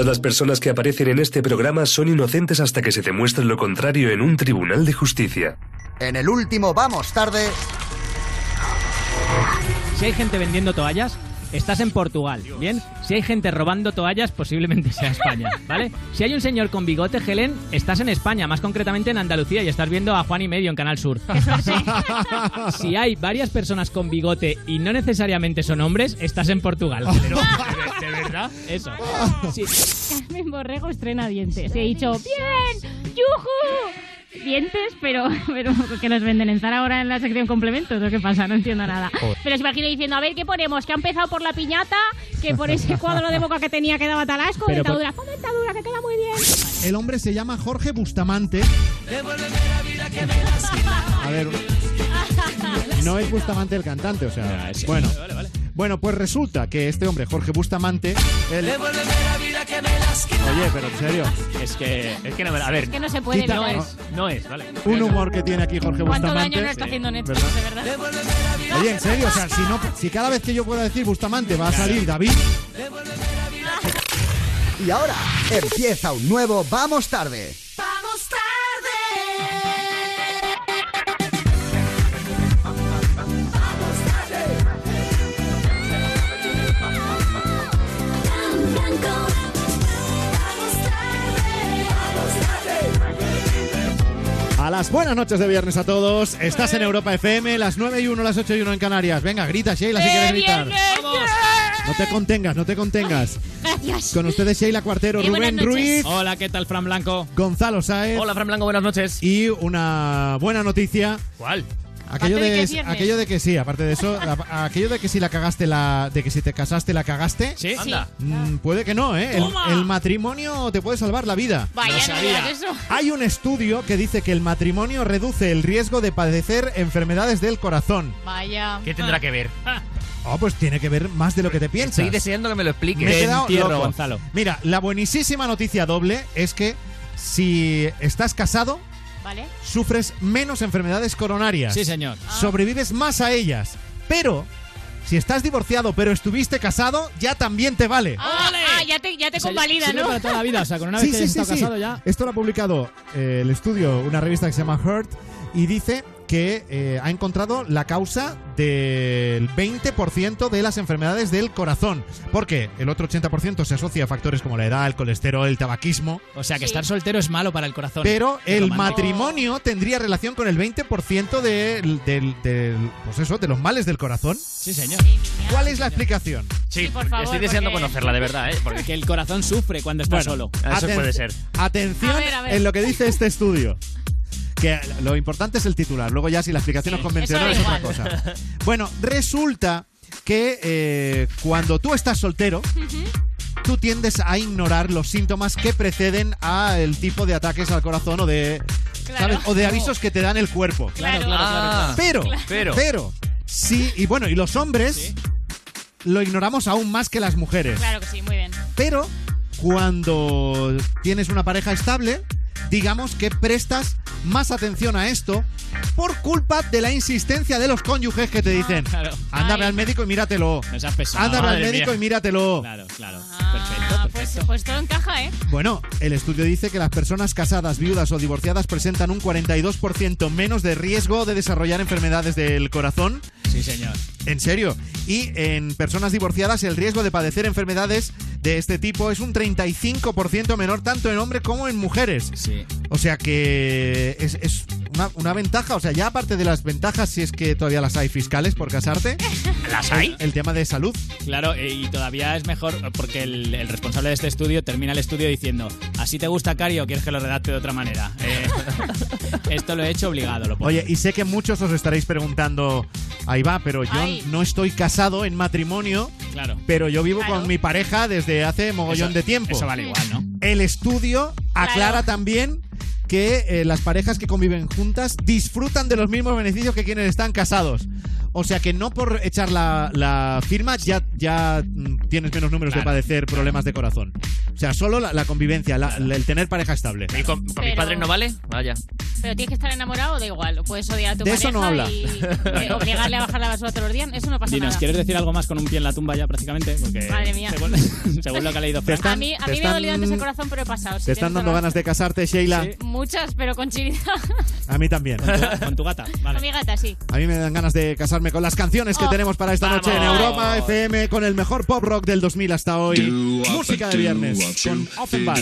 Todas las personas que aparecen en este programa son inocentes hasta que se demuestre lo contrario en un tribunal de justicia. En el último Vamos Tarde, Si hay gente vendiendo toallas, estás en Portugal, ¿bien? Si hay gente robando toallas, posiblemente sea España, ¿vale? Si hay un señor con bigote, Helen, estás en España, más concretamente en Andalucía, y estás viendo a Juan y Medio en Canal Sur. Si hay varias personas con bigote y no necesariamente son hombres, estás en Portugal. Pero, ¿de, de verdad? Eso. Sí. Carmen Borrego estrena dientes. He dicho, ¡bien! ¡Yujú! Dientes, pero, pero que los venden en Zara ahora en la sección complementos. ¿O qué pasa? No entiendo nada. Pero se imagino diciendo, a ver, ¿qué ponemos? Que ha empezado por la piñata, que por ese cuadro de boca que tenía que daba talasco, Pero por- dentadura. Pon dentadura, que queda muy bien. El hombre se llama Jorge Bustamante. A ver, no es Bustamante el cantante, o sea, bueno. Bueno, pues resulta que este hombre, Jorge Bustamante, él- Oye, pero en serio, Es que, es que no, a ver, Es que no se puede Quita- no es, no es, ¿vale? un humor que tiene aquí Jorge ¿Cuánto Bustamante. daño no está haciendo Netflix, ¿verdad? de verdad? Oye, en serio, o sea, si, no, si cada vez que yo pueda decir Bustamante va a salir David, y ahora empieza un nuevo Vamos Tarde. A las buenas noches de viernes a todos. Estás en Europa FM, las 9 y 1, las 8 y 1 en Canarias. Venga, grita, Sheila, si ¡Eh, quieres gritar. viernes! No te contengas, no te contengas. Gracias. Con ustedes Sheila Cuartero, Eh, Rubén. Ruiz, Hola, ¿qué tal, Fran Blanco? Gonzalo Saez Hola, Fran Blanco, buenas noches. y una buena noticia. ¿Cuál? Aquello de que aquello de que sí, aparte de eso, aquello de que si la cagaste la de que si te casaste la cagaste. ¿Sí? Anda. Mm, puede que no, ¿eh? El, matrimonio te puede salvar la vida. Vaya, No sabía. eso. Hay un estudio que dice que el matrimonio reduce el riesgo de padecer enfermedades del corazón. Vaya. ¿Qué tendrá que ver? Oh, pues tiene que ver más de lo que te piensas. Estoy deseando que me lo expliques. Me he quedado entierro, loco. Gonzalo. Mira, la buenísima noticia doble es que si estás casado, ¿Vale? sufres menos enfermedades coronarias. Sí, señor. Sobrevives más a ellas. Pero, si estás divorciado pero estuviste casado, ya también te vale. Ah, ah, ya te, ya te O sea, convalida, sirve ¿no? para toda la vida, o sea, con una Sí, vez que sí, hayas sí, estado sí. casado ya... Esto lo ha publicado eh, el estudio, una revista que se llama Hurt, y dice que eh, ha encontrado la causa del 20% de las enfermedades del corazón. Porque el otro 80% se asocia a factores como la edad, el colesterol, el tabaquismo. O sea, que Sí. estar soltero es malo para el corazón. Pero el matrimonio tendría relación con el 20% del, del, del- pues eso, de los males del corazón. Sí, señor. ¿Cuál es la explicación? Sí, Sí, por favor, estoy deseando porque- conocerla, de verdad, ¿eh? Porque Que el corazón sufre cuando está Bueno, solo. eso puede ser. Atención A ver, a ver. en lo que dice este estudio. Que lo importante es el titular. Luego ya si la explicación es convencional es otra cosa. Bueno, resulta que eh, cuando tú estás soltero, tú tiendes a ignorar los síntomas que preceden al tipo de ataques al corazón o de, Claro. ¿sabes? o de avisos que te dan el cuerpo. Claro. Ah, Pero, pero. pero, sí, y bueno, y los hombres lo ignoramos aún más que las mujeres. Claro que sí, muy bien. Pero cuando tienes una pareja estable, digamos que prestas más atención a esto por culpa de la insistencia de los cónyuges que te dicen, Claro. ándame Ay. al médico y míratelo. No seas pesado. Ándame al médico mía. y míratelo. Claro, claro. Ah, perfecto, pues, perfecto. pues todo encaja, ¿eh? Bueno, el estudio dice que las personas casadas, viudas o divorciadas presentan un 42% menos de riesgo de desarrollar enfermedades del corazón. Sí, señor. En serio. Y en personas divorciadas el riesgo de padecer enfermedades de este tipo es un 35% menor tanto en hombres como en mujeres. Sí. O sea que es, es una, una ventaja. O sea, ya aparte de las ventajas, si es que todavía las hay fiscales por casarte, ¿Las hay? el tema de salud. Claro, eh, y todavía es mejor porque el, el responsable de este estudio termina el estudio diciendo ¿Así te gusta Cari o quieres que lo redacte de otra manera? Eh, esto lo he hecho obligado, lo pongo. Oye, y sé que muchos os estaréis preguntando, ahí va, pero yo Ay. no estoy casado en matrimonio, Claro. pero yo vivo Claro. con mi pareja desde hace mogollón Eso- de tiempo. Eso vale igual, ¿no? El estudio aclara también que eh, las parejas que conviven juntas disfrutan de los mismos beneficios que quienes están casados. O sea que no por echar la, la firma ya, ya mm, tienes menos números de Claro, padecer problemas de corazón. O sea, solo la, la convivencia, la- la- el tener pareja estable. ¿Y con, con mis padres no vale? Vaya. Pero tienes que estar enamorado o da igual. O puedes odiar a tu De pareja eso no habla. y eh, obligarle a bajar la basura todos los días. Eso no pasa Dinos, nada. ¿quieres decir algo más con un pie en la tumba ya prácticamente? Porque Madre mía. Según, según lo que ha leído Te Fran. están- a mí, a te mí me ha dolido antes el corazón, pero he pasado. ¿Te están dando ganas de casarte, Sheila? Sí. Muchas, pero con chirida. A mí también. Con tu gata, vale. Con mi gata, sí. A mí me dan ganas de casarme con las canciones que Oh. tenemos para esta noche en. Europa FM con el mejor pop rock del 2000 hasta hoy. Música de viernes con Offenbach.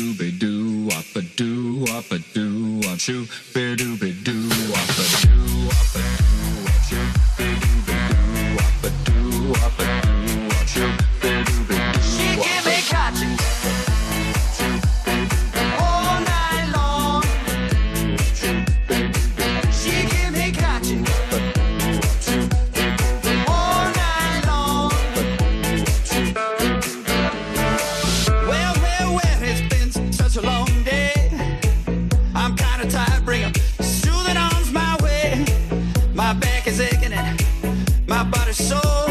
Sore.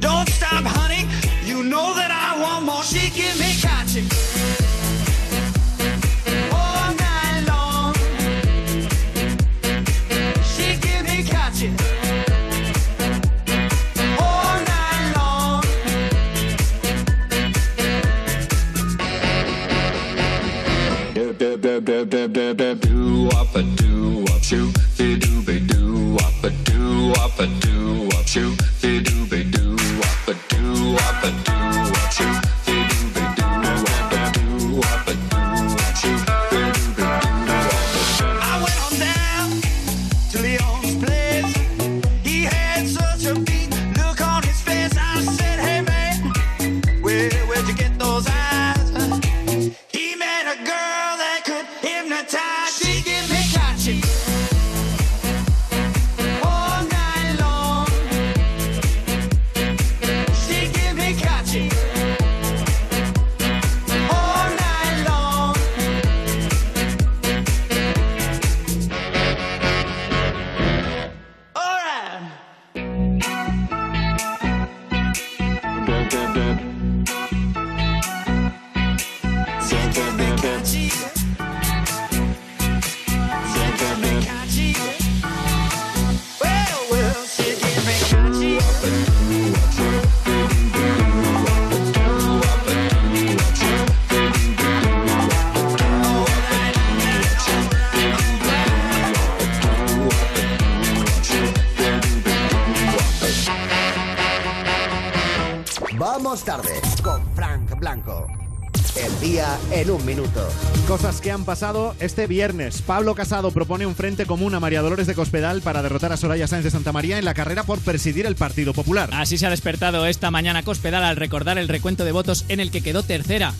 Don't stop, honey. You know that I want more. She give me catching all night long. She give me catching all night long. Do do do do do do do do wop a do wop shoo do be do wop a do wop a do chew que han pasado este viernes. Pablo Casado propone un frente común a María Dolores de Cospedal para derrotar a Soraya Sáenz de Santa María en la carrera por presidir el Partido Popular. Así se ha despertado esta mañana Cospedal al recordar el recuento de votos en el que quedó tercera.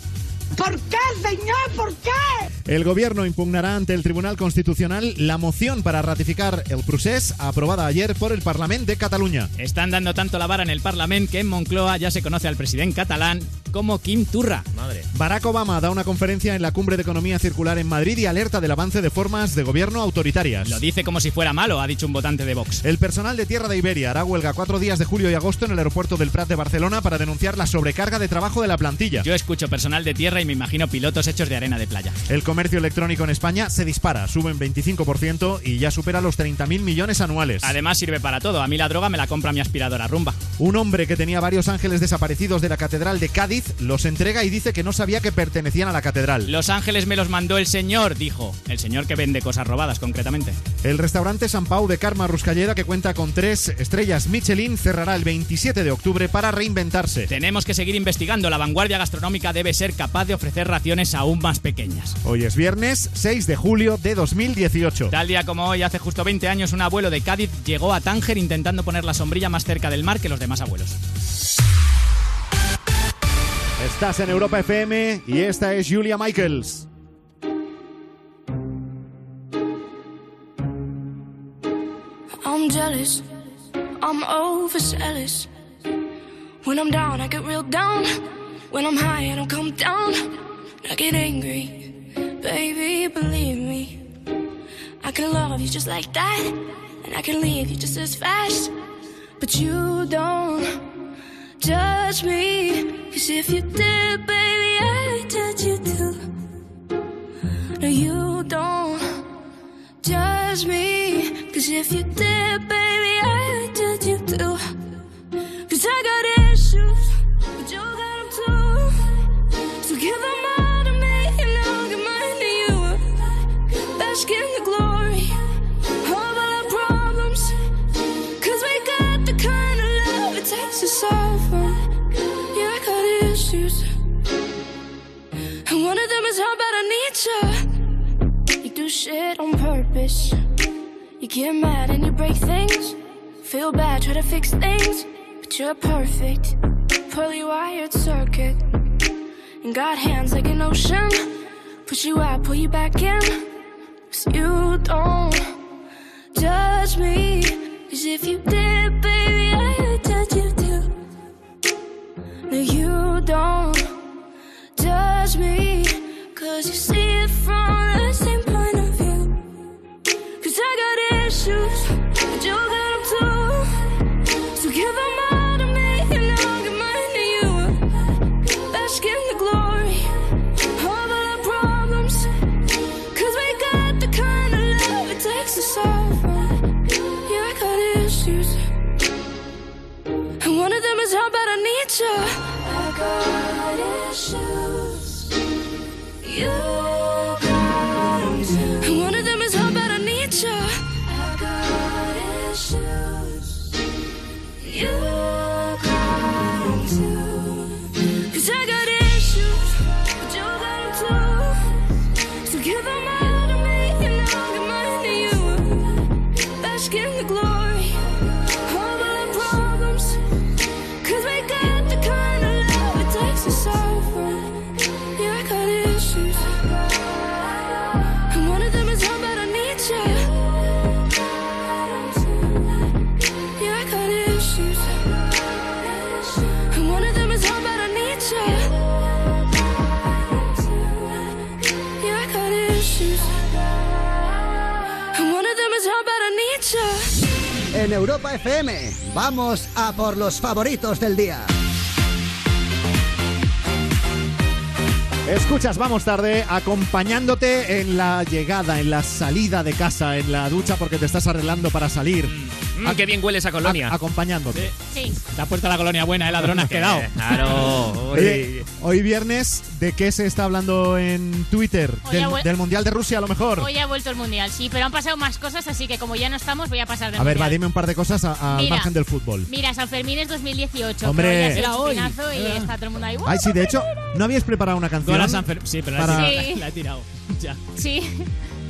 ¿Por qué, señor? ¿Por qué? El gobierno impugnará ante el Tribunal Constitucional la moción para ratificar el procés aprobada ayer por el Parlamento de Cataluña. Están dando tanto la vara en el Parlamento que en Moncloa ya se conoce al presidente catalán como Kim Turra. Madre. Barack Obama da una conferencia en la Cumbre de Economía Circular en Madrid y alerta del avance de formas de gobierno autoritarias. Lo dice como si fuera malo, ha dicho un votante de Vox. El personal de Tierra de Iberia hará huelga cuatro días de julio y agosto en el aeropuerto del Prat de Barcelona para denunciar la sobrecarga de trabajo de la plantilla. Yo escucho personal de tierra y me imagino pilotos hechos de arena de playa. El comercio electrónico en España se dispara, sube en 25% y ya supera los 30.000 millones anuales. Además sirve para todo. A mí la droga me la compra mi aspiradora rumba. Un hombre que tenía varios ángeles desaparecidos de la Catedral de Cádiz los entrega y dice que no sabía que pertenecían a la catedral. Los ángeles me los mandó el señor, dijo. El señor que vende cosas robadas, concretamente. El restaurante San Pau de Carma Ruscallera, que cuenta con tres estrellas Michelin, cerrará el 27 de octubre para reinventarse. Tenemos que seguir investigando. La vanguardia gastronómica debe ser capaz de ofrecer raciones aún más pequeñas. Hoy es viernes 6 de julio de 2018. Tal día como hoy, hace justo 20 años, un abuelo de Cádiz llegó a Tánger intentando poner la sombrilla más cerca del mar que los demás abuelos. Estás en Europa FM y esta es Julia Michaels. I'm jealous. I'm overzealous. When I'm down, I get real down. When I'm high, I don't come down. I get angry. Baby, believe me. I can love you just like that. And I can leave you just as fast. But you don't judge me. Cause if you did, baby, I'd judge you too. No, you don't judge judge me. Cause if you did, baby, I judge you too. Cause I got issues, but you got them too. So give them get mad and you break things. Feel bad, try to fix things. But you're perfect. Poorly wired circuit. And got hands like an ocean. Push you out, pull you back in. Cause you don't judge me. Cause if you did, baby, I would judge you too. No, you don't judge me. Cause you see Europa FM, vamos a por los favoritos del día. Escuchas, vamos tarde, acompañándote en la llegada, en la salida de casa, en la ducha porque te estás arreglando para salir. Mm, qué bien huele esa colonia. A- acompañándote. Sí. Te has puesto la colonia buena, ¿eh? Ladrón, has quedado. Claro. Oye, hoy viernes, ¿de qué se está hablando en Twitter? Hoy Del, del Mundial de Rusia, a lo mejor. Hoy ha vuelto el mundial, sí, pero han pasado más cosas, así que como ya no estamos, voy a pasar de A ver, va, dime un par de cosas a- al Mira. margen del fútbol. Mira, San Fermín es 2018. Hombre. Era el hoy. y está todo el mundo ahí. Ay, sí, de hecho, ¿no habíais preparado una canción? San Fer- Sí, pero la, Para- he tirado, Sí. la he tirado. Ya. Sí.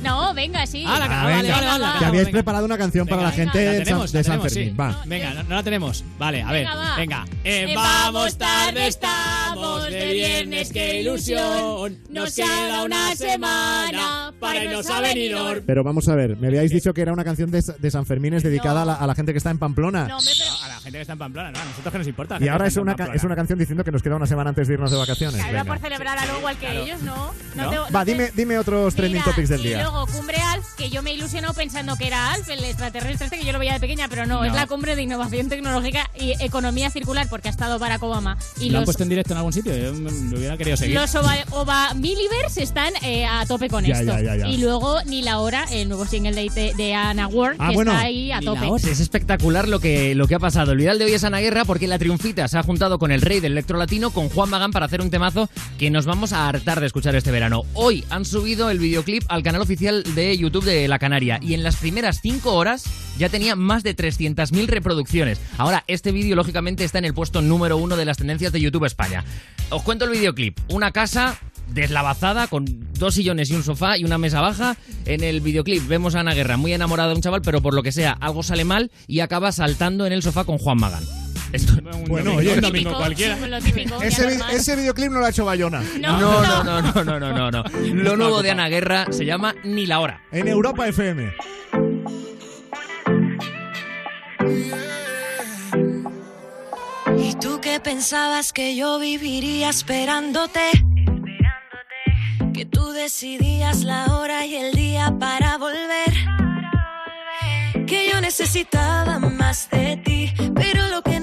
No, venga, sí. Ah, la, vale, venga. vale, Que habíais venga. preparado una canción para la gente la de San- tenemos, de la San tenemos, Fermín. sí. Va. Venga, no, no la tenemos. Vale, a ver. Venga, va. Venga. Eh, Eh, vamos tarde estamos, de viernes, qué ilusión. Nos queda una semana para irnos a Benidorm. Pero vamos a ver, me habíais dicho que era una canción de, de San Fermín es dedicada a, la, a la gente que está en Pamplona. No, hombre, pero... A la gente que está en Pamplona, no, a nosotros que nos importa. y ahora es una, es una canción diciendo que nos queda una semana antes de irnos de vacaciones. Claro, por celebrar algo igual que Claro. ellos, ¿no? ¿No? te- Va, te- dime, dime otros trending Mira, topics del y día. Luego Cumbre Alf, que yo me he ilusionado pensando que era Alf, el extraterrestre este que yo lo veía de pequeña, pero no, No. es la cumbre de innovación tecnológica y economía circular porque ha estado Barack Obama. Y ¿Lo han los, puesto en directo en algún sitio? Yo lo hubiera querido seguir. los Ova, Ova Millivers están eh, a tope con Ya, esto. ya, ya, ya. Y luego Ni la hora, el nuevo single de, de Anna Ward, Ah, que bueno. está ahí a Ni la tope. hora. Es espectacular lo que, lo que ha pasado. El viral de hoy es Ana Guerra porque la triunfita se ha juntado con el rey del electro latino, con Juan Magán, para hacer un temazo que nos vamos a hartar de escuchar este verano. Hoy han subido el videoclip al canal oficial de YouTube de La Canaria y en las primeras 5 horas ya tenía más de 300.000 reproducciones. Ahora, este vídeo lógicamente está en el puesto número uno de las tendencias de YouTube España. Os cuento el videoclip. Una casa deslavazada con dos sillones y un sofá y una mesa baja. En el videoclip vemos a Ana Guerra muy enamorada de un chaval, pero por lo que sea algo sale mal y acaba saltando en el sofá con Juan Magán. Esto- Un Bueno, domingo, oye, un Lo domingo típico, cualquiera. típico, Ese, ese videoclip no lo ha hecho Bayona. No, No, no, no, no, no, no, no, no. Lo nuevo de. Ana Guerra se llama Ni la hora. En Europa FM. ¿Y tú qué pensabas que yo viviría esperándote? Que tú decidías la hora y el día para volver. Que yo necesitaba más de ti,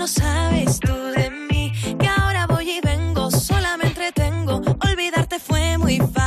sabes tú de mí, que ahora voy y vengo, sola me entretengo. Olvidarte fue muy fácil.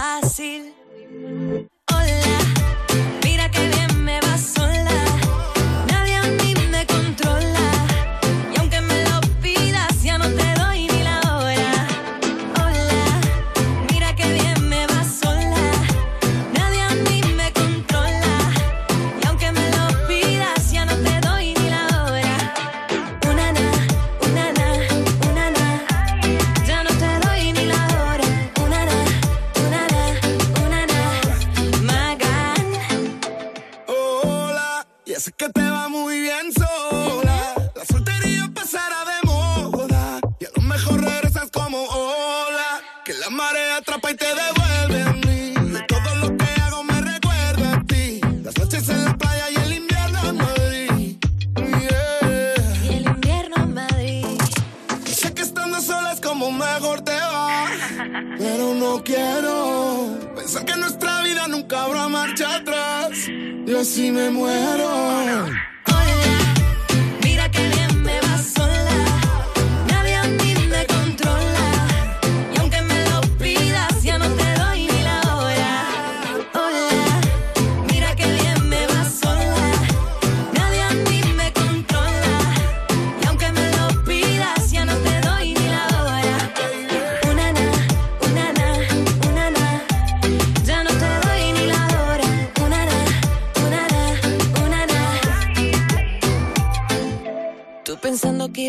Marcha atrás. Y así me muero.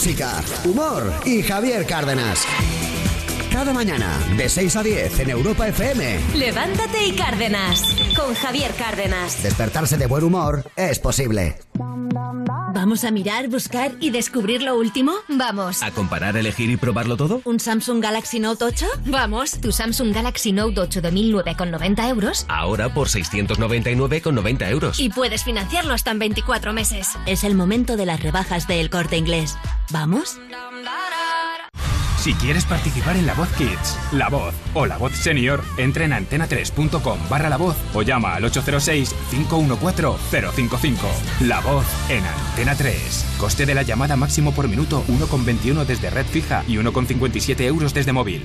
Música, humor y Javier Cárdenas. Cada mañana, de 6 a 10 en Europa FM. Levántate y Cárdenas. Con Javier Cárdenas. Despertarse de buen humor es posible. ¿Vamos a mirar, buscar y descubrir lo último? Vamos. ¿A comparar, elegir y probarlo todo? ¿Un Samsung Galaxy Note 8? Vamos. ¿Tu Samsung Galaxy Note 8 de 1009,90 euros? Ahora por 699,90 euros. Y puedes financiarlo hasta en 24 meses. Es el momento de las rebajas del corte inglés. ¿Vamos? Si quieres participar en La Voz Kids, La Voz o La Voz Senior, entra en antena3.com barra La Voz o llama al 806-514-055. La Voz en Antena 3. Coste de la llamada máximo por minuto 1,21 desde red fija y 1,57 euros desde móvil.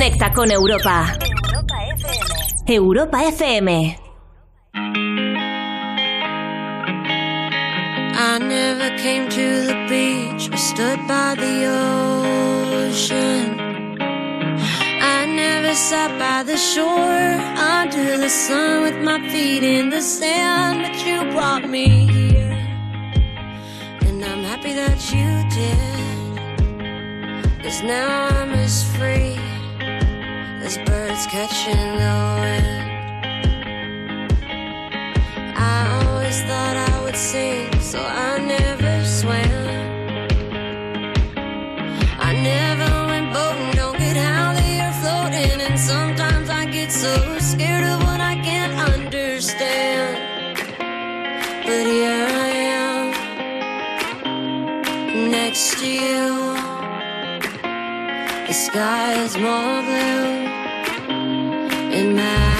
Conecta con Europa. Europa FM. I never came to the beach or stood by the ocean. I never sat by the shore under the sun with my feet in the sand, but you brought me here. And I'm happy that you did. Cause now I'm as free there's birds catching the wind. I always thought I would sing, so I never swam. I never went boating, don't get how the air floating. And sometimes I get so scared of what I can't understand. But here I am, next to you. The sky is more blue in my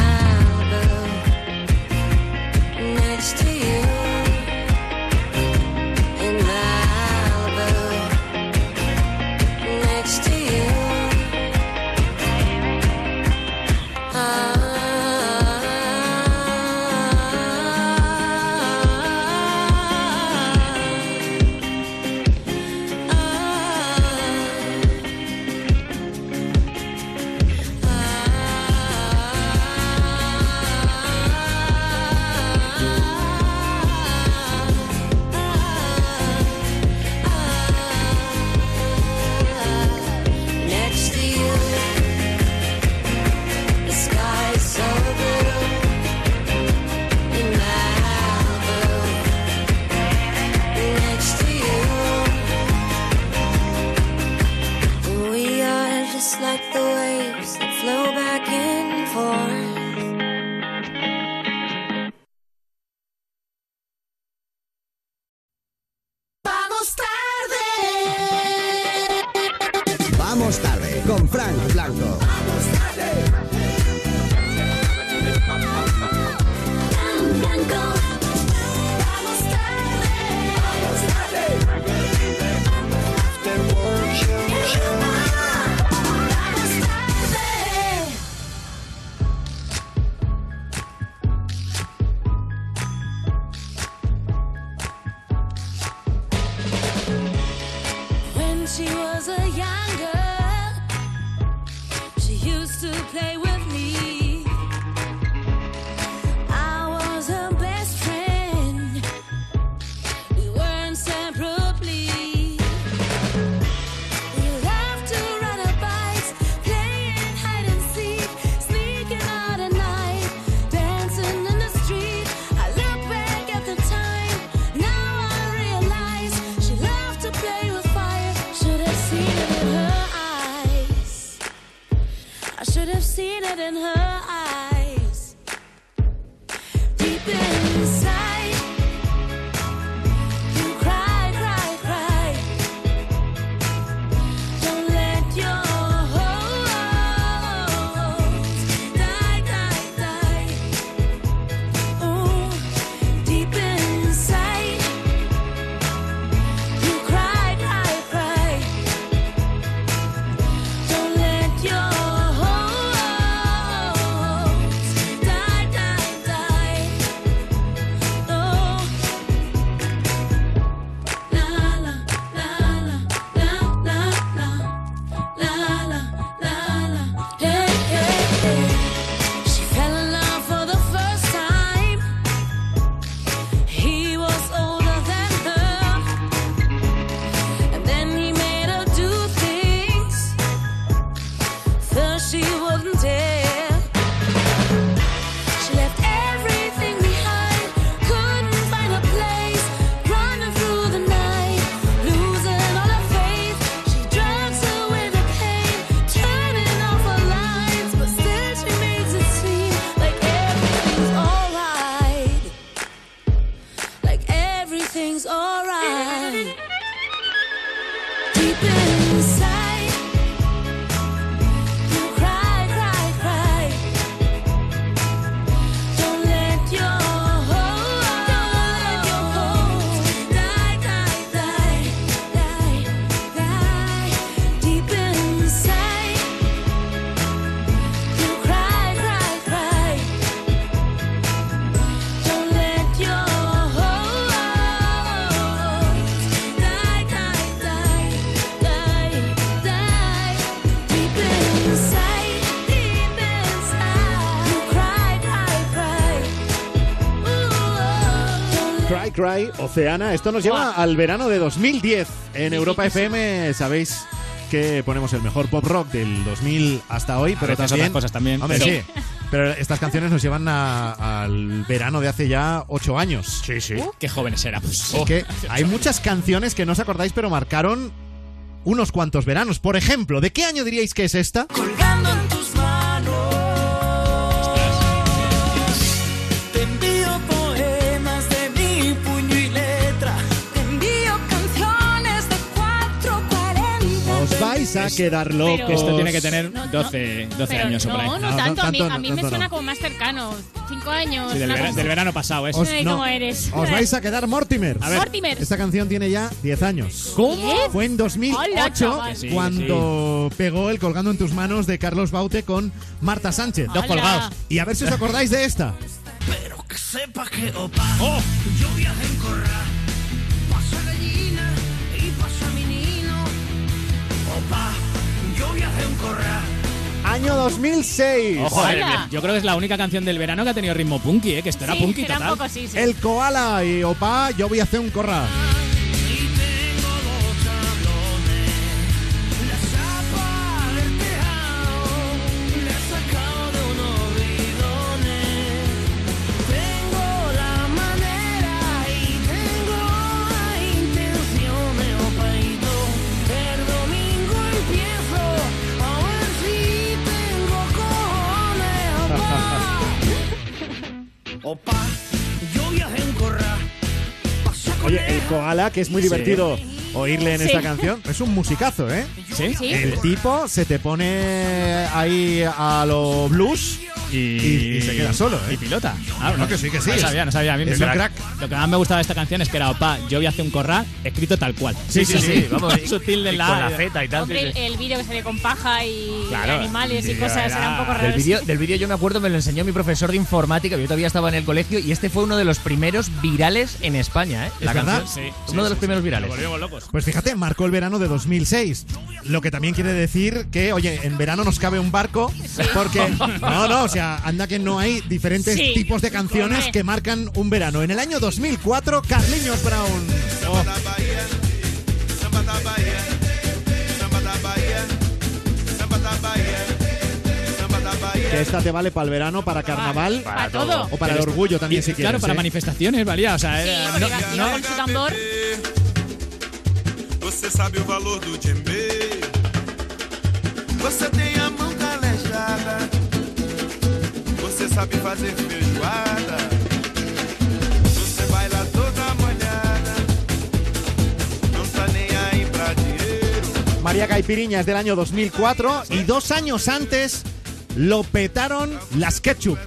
con Frank Blanco. Oceana. Esto nos lleva al verano de 2010. En Europa FM, sabéis que ponemos el mejor pop rock del 2000 hasta hoy, pero también, cosas también. Pero... estas canciones nos llevan a, al verano de hace ya ocho años. Sí, sí. Uh, qué jóvenes éramos. Oh. Hay muchas canciones que no os acordáis, pero marcaron unos cuantos veranos. Por ejemplo, ¿de qué año diríais que es esta? Os vais a quedar locos. Esto tiene que tener 12, 12 Pero años o por ahí. no, no, tanto. a mí, a mí me suena como más cercano. Cinco años. Sí, del, una vera- cosa- del verano pasado, ¿eh? Os- no, cómo eres. Os vais a quedar Mortimer. A ver. Mortimer. Esta canción tiene ya 10 años. ¿Cómo? Fue en 2008 Hola, chaval. Sí, cuando pegó el Colgando en tus manos de Carlos Baute con Marta Sánchez. Dos colgados. Y a ver si os acordáis de esta. Pero que sepa que opa. Yo viaje en corral. Año 2006. Ojo, eh, yo creo que es la única canción del verano que ha tenido ritmo punky, ¿eh? Que esto era Sí, punky era un total. poco así, sí. El koala y opa, yo voy a hacer un corral. Que es muy Sí. divertido oírle en Sí. esta canción, es un musicazo, ¿eh? ¿Sí? Sí. El tipo se te pone ahí a lo blues Y, y, y se queda solo, ¿eh? Y pilota. Ah, No, que sí, que sí. No sabía, no sabía. A mí Es un que- crack. Lo que más me gustaba de esta canción es que era Opa, yo voy a hacer un corral escrito tal cual. Sí, sí, sí, vamos. Sutil de y la. con la Z y tal. Hombre, el, el vídeo que sale con paja y Claro, animales y cosas era un poco raro. Del vídeo, del vídeo yo me acuerdo, me lo enseñó mi profesor de informática, yo todavía estaba en el colegio, y este fue uno de los primeros virales en España, ¿eh? ¿Es verdad? Sí, Uno de los primeros virales. Nos volvimos locos. Pues fíjate, marcó el verano de 2006. Lo que también quiere decir que, oye, en verano nos cabe un barco. Porque, no, no, o sea, anda que no hay diferentes Sí. tipos de canciones que marcan un verano. En el año 2004, Carliños Brown. Oh, que esta te vale para el verano, para carnaval. Para todo. O para el orgullo también, Y, si quieres. Claro, para ¿eh? manifestaciones valía. O sea, Sí, era- no- iba, no- iba con su tambor. Você sabe o valor do djembe. Você tem a mão sabe fazer feijoada. Você baila toda molhada. Não tá nem aí pra dinheiro. María Caipiriña es del año 2004 y dos años antes lo petaron las Ketchup.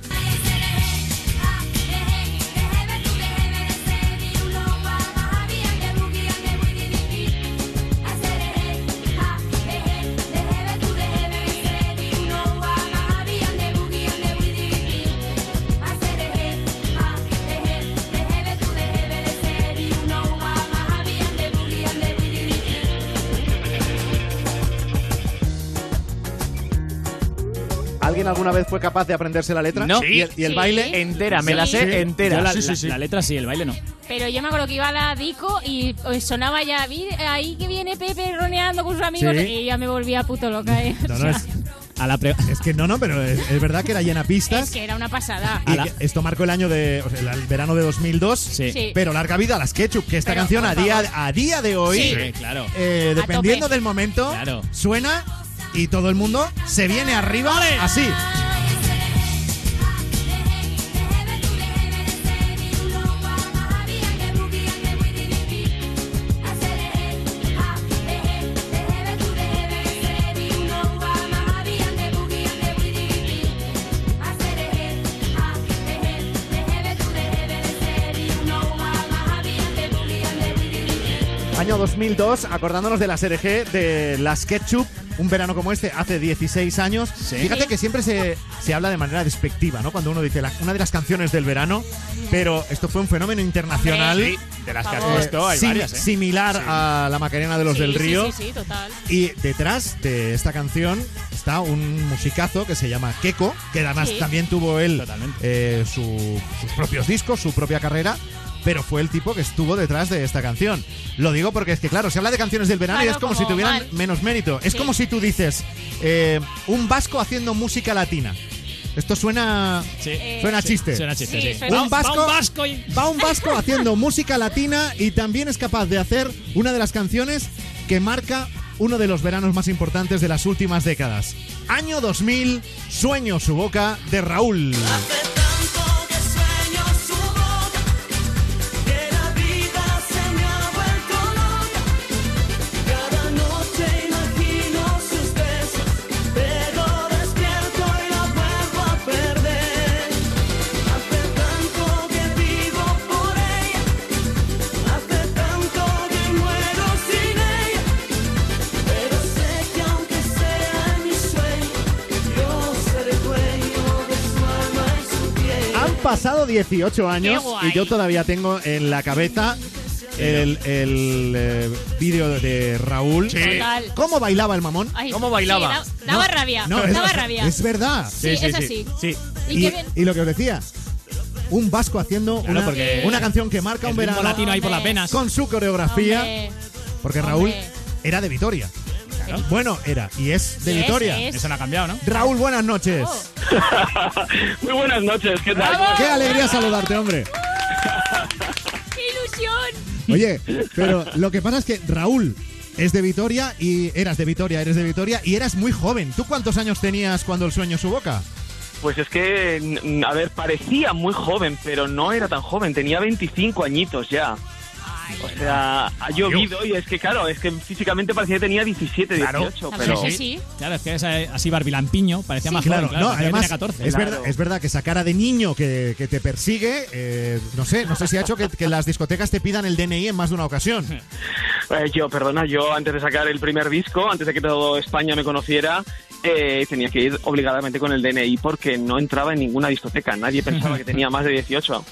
¿Alguien alguna vez fue capaz de aprenderse la letra? No. ¿Y el, y el Sí. baile? Entera, me la sé Sí. entera. La, Sí, sí, la- sí. la letra sí, el baile no. Pero yo me acuerdo que iba a la disco y eh, sonaba ya "Vi- ahí que viene Pepe roneando con sus amigos Sí. y ya me volvía puto loca. ¿eh? No, O no, sea, es, A la pre- es que no, no, pero es, es verdad que era llena pistas. es que era una pasada. Y la- esto marcó el año de. O sea, el verano de 2002. Sí. Sí. Pero larga vida a las Ketchup, que esta Pero, canción a día, a día de hoy, Sí. Claro. eh, dependiendo del momento, Claro. suena y todo el mundo se viene arriba así. Año 2002, acordándonos de la SRG de las Ketchup, un verano como este, hace 16 años. Fíjate que siempre se, se habla de manera despectiva, ¿no? Cuando uno dice la- una de las canciones del verano, pero esto fue un fenómeno internacional. Sí, de las que has favor. puesto hay sim- varias, ¿eh? Similar a la Macarena de los del Río. Sí, sí, total. Y detrás de esta canción está un musicazo que se llama Keko, que además también tuvo él eh, su- sus propios discos, su propia carrera. Pero fue el tipo que estuvo detrás de esta canción. Lo digo porque es que, claro, se habla de canciones del verano y es como, como si tuvieran mal. menos mérito. Es Sí. como si tú dices, eh, un vasco haciendo música latina. Esto suena, suena Sí, chiste. suena chiste, sí. suena- Un Va- un vasco y- va un vasco haciendo música latina y también es capaz de hacer una de las canciones que marca uno de los veranos más importantes de las últimas décadas. Año 2000, Sueño su boca de Raúl. Pasado 18 años y yo todavía tengo en la cabeza el, el, eh, vídeo de Raúl. Total. ¿Cómo bailaba el mamón? Ay, sí, da- daba rabia. No, es, daba rabia. es verdad. Sí, es así. Y Y, qué bien. y lo que os decía, un vasco haciendo Claro, una, porque una canción que marca un el ritmo verano latino ahí por las venas. con su coreografía, Hombre. porque Raúl Hombre. era de Vitoria. Bueno, era y es de es, Vitoria. es. Eso no ha cambiado, ¿no? Raúl, buenas noches. Muy buenas noches, ¿qué tal? Qué alegría saludarte, hombre. ¡Qué ilusión! Oye, pero lo que pasa es que Raúl es de Vitoria y eras de Vitoria, eres de Vitoria y eras muy joven. ¿Tú cuántos años tenías cuando el sueño su boca? Pues es que, a ver, parecía muy joven, pero no era tan joven, tenía 25 añitos ya. O sea, ha llovido y es que, claro, es que físicamente parecía que tenía 17, 18, pero... Claro, es que es así barbilampiño, parecía más claro, joven, no, parecía que además tenía 14. es, verdad, es verdad que esa cara de niño que, que te persigue, eh, no sé, no sé si ha hecho que, que las discotecas te pidan el DNI en más de una ocasión. Eh, yo, perdona, yo antes de sacar el primer disco, antes de que todo España me conociera, eh, tenía que ir obligadamente con el DNI porque no entraba en ninguna discoteca. Nadie pensaba que tenía más de 18.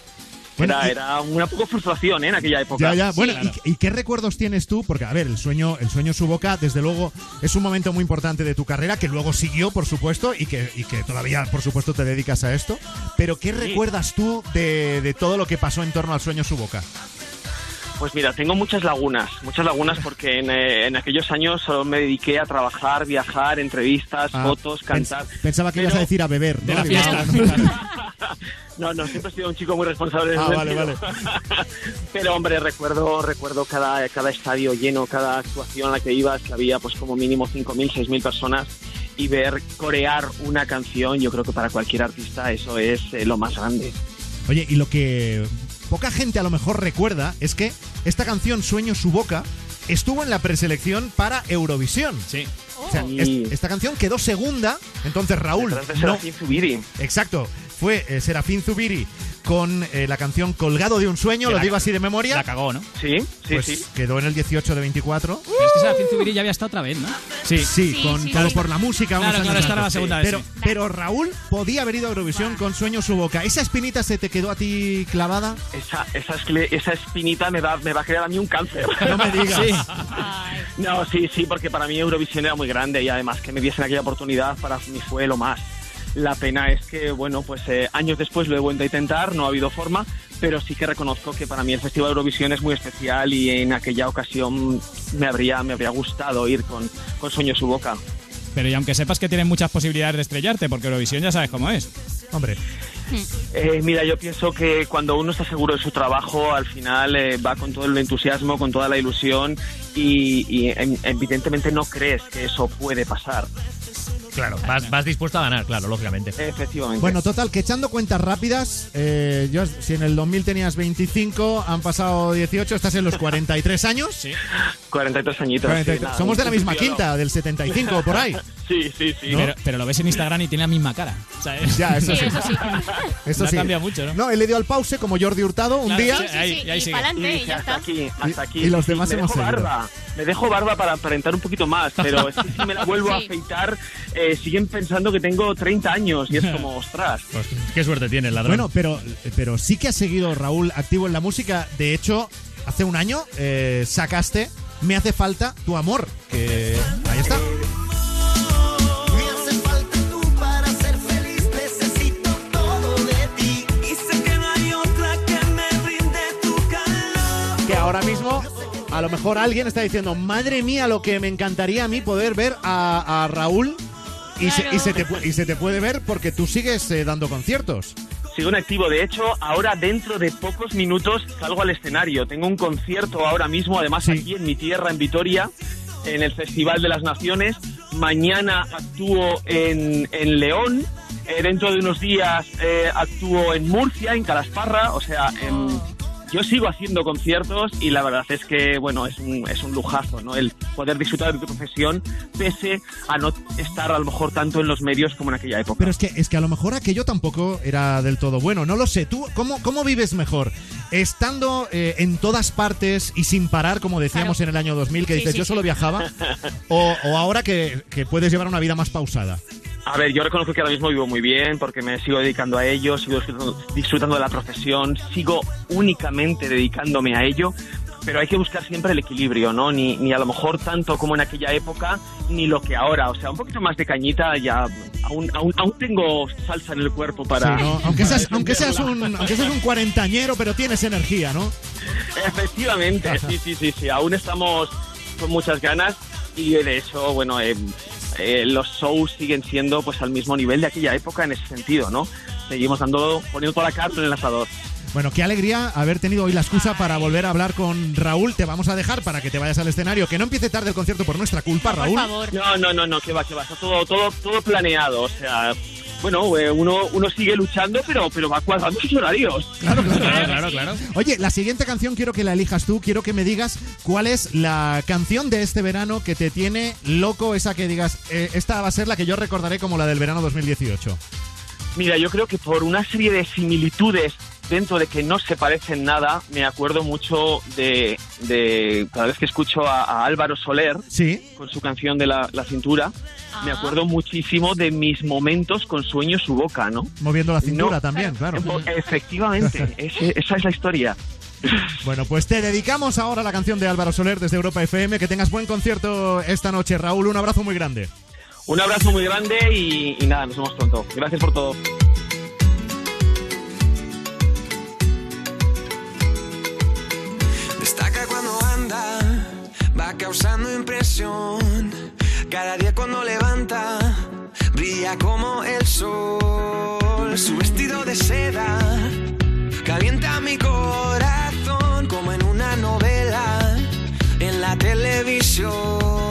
Bueno, Era, y- era una poco frustración ¿eh? en aquella época. Ya, ya. Bueno, ¿y, y qué recuerdos tienes tú? Porque, a ver, el sueño, el sueño su boca, desde luego, es un momento muy importante de tu carrera, que luego siguió, por supuesto, y que, y que todavía, por supuesto, te dedicas a esto. Pero, ¿qué recuerdas tú de, de todo lo que pasó en torno al sueño su boca? Pues mira, tengo muchas lagunas, muchas lagunas porque en, eh, en aquellos años solo me dediqué a trabajar, viajar, entrevistas, Ah, fotos, cantar. pens- pensaba que ibas a Pero- decir a beber. ¿no? De la fiesta. ah, No, no, siempre he sido un chico muy responsable. Ah, vale, sentido. Pero hombre, recuerdo, recuerdo cada, cada estadio lleno, cada actuación a la que ibas, que había pues como mínimo 5.000, 6.000 personas y ver corear una canción, yo creo que para cualquier artista eso es eh, lo más grande. Oye, y lo que poca gente a lo mejor recuerda es que esta canción Sueño su boca estuvo en la preselección para Eurovisión. Sí. O sea, es- esta canción quedó segunda, entonces Raúl. De no- Serafín Zubiri. Exacto, fue eh, Serafín Zubiri con eh, la canción Colgado de un sueño, Que lo la- digo así de memoria. La cagó, ¿no? Sí, sí, pues sí. quedó en el 18 de 24. Pero es que Serafín Zubiri ya había estado otra vez, ¿no? Sí, sí, Sí, con sí, todo sí. por la música. Claro, unos claro, esta era la segunda vez, Pero, sí. pero Raúl podía haber ido a Eurovisión con Sueño su boca. ¿Esa espinita se te quedó a ti clavada? Esa, esa, esa espinita me va, me va a crear a mí un cáncer. No me digas. Sí. No, sí, sí, porque para mí Eurovisión era muy grande y además que me diesen aquella oportunidad para mí fue lo más. La pena es que, bueno, pues eh, años después lo he vuelto a intentar, no ha habido forma, pero sí que reconozco que para mí el Festival de Eurovisión es muy especial y en aquella ocasión me habría, me habría gustado ir con, con Sueño su boca. Pero y aunque sepas que tienes muchas posibilidades de estrellarte, porque Eurovisión ya sabes cómo es. Hombre. Eh, mira, yo pienso que cuando uno está seguro de su trabajo, al final eh, va con todo el entusiasmo, con toda la ilusión y, y, em- evidentemente no crees que eso puede pasar. Claro, vas, vas dispuesto a ganar, claro, lógicamente. Efectivamente. Bueno, total, que echando cuentas rápidas, eh, yo, si en el 2000 tenías 25, han pasado 18, estás en los 43 años. Sí. 43 añitos. 43. sí, nada, Somos de la misma quinta, del 75 o por ahí. Sí, sí, sí. Pero, pero lo ves en Instagram y tiene la misma cara. ¿sabes? Ya, eso sí. Eso no sí. cambia mucho, ¿no? No, he le dio al pause como Jordi Hurtado un Claro, día. sí, ahí- Sí, sí, ahí y pa'lante, Y y dije, ya hasta está. aquí, hasta aquí. Y los Sí, demás me hemos dejo barba. Me dejo barba para aparentar un poquito más, pero es que si me la vuelvo a Sí. afeitar, eh, siguen pensando que tengo 30 años y es como, ostras. Pues, qué suerte tienes, ladrón. Bueno, pero, pero sí que has seguido, Raúl, activo en la música. De hecho, hace un año eh, sacaste Me hace falta tu amor. Que ahí está. Me hace falta tú para ser feliz, necesito todo de ti. Y sé que no hay otra que me brinde tu calor. Que ahora mismo, a lo mejor alguien está diciendo, madre mía, lo que me encantaría a mí poder ver a, a Raúl Y, se, y se te, y se te puede ver porque tú sigues eh, dando conciertos. Sigo en activo, de hecho, ahora dentro de pocos minutos salgo al escenario. Tengo un concierto ahora mismo, además aquí en mi tierra, en Vitoria, en el Festival de las Naciones. Mañana actúo en, en León. Eh, dentro de unos días eh, actúo en Murcia, en Calasparra. O sea, en- yo sigo haciendo conciertos y la verdad es que, bueno, es un, es un lujazo, ¿no? El poder disfrutar de tu profesión pese a no estar a lo mejor tanto en los medios como en aquella época. Pero es que, es que a lo mejor aquello tampoco era del todo bueno. No lo sé. ¿Tú cómo, cómo vives mejor? Estando eh, en todas partes y sin parar, como decíamos en el año 2000, que Sí, dices sí, yo sí. solo viajaba, o, o ahora que, que puedes llevar una vida más pausada. A ver, yo reconozco que ahora mismo vivo muy bien porque me sigo dedicando a ello, sigo disfrutando, disfrutando de la profesión, sigo únicamente dedicándome a ello, pero hay que buscar siempre el equilibrio, ¿no? Ni, ni a lo mejor tanto como en aquella época, ni lo que ahora. O sea, un poquito más de cañita ya. Aún, aún, aún tengo salsa en el cuerpo para. Sí, ¿no? aunque, seas, aunque, seas un, aunque seas un cuarentañero, pero tienes energía, ¿no? Efectivamente, sí, sí, sí, sí. Aún estamos con muchas ganas y de hecho, bueno, eh, eh, los shows siguen siendo pues al mismo nivel de aquella época en ese sentido, ¿no? Seguimos dando, poniendo toda la carta en el asador. Bueno, qué alegría haber tenido hoy la excusa para volver a hablar con Raúl. Te vamos a dejar para que te vayas al escenario. Que no empiece tarde el concierto por nuestra culpa, Raúl. No, no, no, no, que va, que va. Está todo, todo, todo planeado. O sea, bueno, eh, uno, uno sigue luchando, pero, pero va cuadrando sus horarios. Claro, claro, claro, Oye, la siguiente canción quiero que la elijas tú. Quiero que me digas cuál es la canción de este verano que te tiene loco, esa que digas, eh, esta va a ser la que yo recordaré como la del verano 2018. Mira, yo creo que por una serie de similitudes dentro de que no se parecen nada, me acuerdo mucho de, de cada vez que escucho a, a Álvaro Soler Sí. con su canción de la, la cintura, me acuerdo muchísimo de mis momentos con sueño su boca, ¿no? Moviendo la cintura No. también, claro. Efectivamente, ese- esa es la historia. Bueno, pues te dedicamos ahora a la canción de Álvaro Soler desde Europa FM. Que tengas buen concierto esta noche, Raúl. Un abrazo muy grande. Un abrazo muy grande y, y nada, nos vemos pronto. Gracias por todo. Causando impresión. Cada día cuando levanta, brilla como el sol. Su vestido de seda calienta mi corazón como en una novela en la televisión.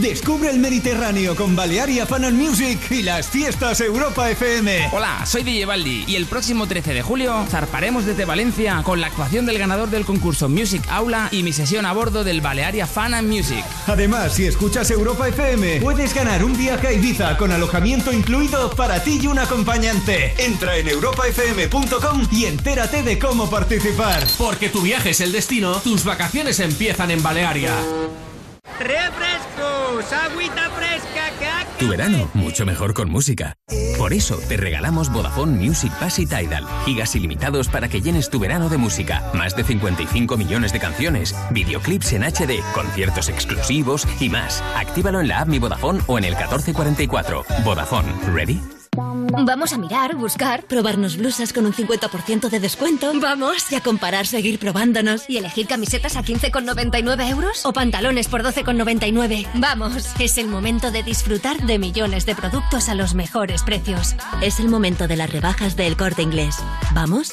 Descubre el Mediterráneo con Balearia Fan and Music y las fiestas Europa FM. Hola, soy DJ Baldi y el próximo 13 de julio zarparemos desde Valencia con la actuación del ganador del concurso Music Aula y mi sesión a bordo del Balearia Fan and Music. Además, si escuchas Europa FM, puedes ganar un viaje a Ibiza con alojamiento incluido para ti y un acompañante. Entra en europafm.com y entérate de cómo participar. Porque tu viaje es el destino, tus vacaciones empiezan en Balearia. ¡Agüita fresca! ¡Que Tu verano, mucho mejor con música. Por eso te regalamos Vodafone Music Pass y Tidal. Gigas ilimitados para que llenes tu verano de música. Más de 55 millones de canciones, videoclips en HD, conciertos exclusivos y más. Actívalo en la app Mi Vodafone o en el 1444. Vodafone, ¿ready? Vamos a mirar, buscar, probarnos blusas con un 50% de descuento. Vamos. Y a comparar, seguir probándonos. ¿Y elegir camisetas a 15,99 euros? O pantalones por 12,99. Vamos, es el momento de disfrutar de millones de productos a los mejores precios. Es el momento de las rebajas del corte inglés. ¿Vamos?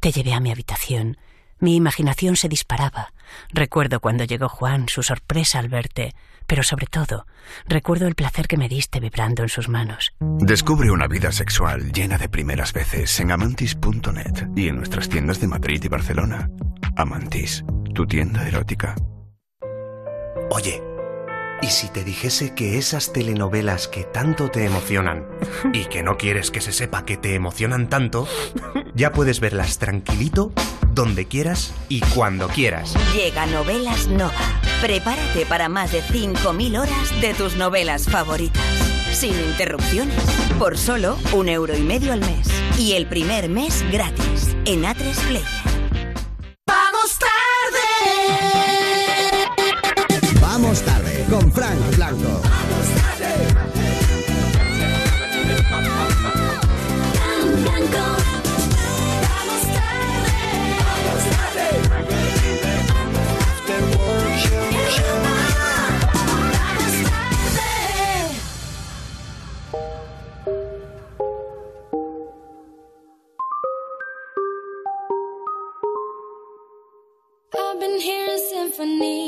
Te llevé a mi habitación. Mi imaginación se disparaba. Recuerdo cuando llegó Juan, su sorpresa al verte, pero sobre todo, recuerdo el placer que me diste vibrando en sus manos. Descubre una vida sexual llena de primeras veces en amantis.net y en nuestras tiendas de Madrid y Barcelona. Amantis, tu tienda erótica. Oye, ¿y si te dijese que esas telenovelas que tanto te emocionan y que no quieres que se sepa que te emocionan tanto, ya puedes verlas tranquilito, donde quieras y cuando quieras? Llega Novelas Nova. Prepárate para más de 5.000 horas de tus novelas favoritas. Sin interrupciones. Por solo un euro y medio al mes. Y el primer mes gratis. En A3 Player. ¡Vamos tarde! Vamos tarde con Frank Blanco. I've been hearing symphonies.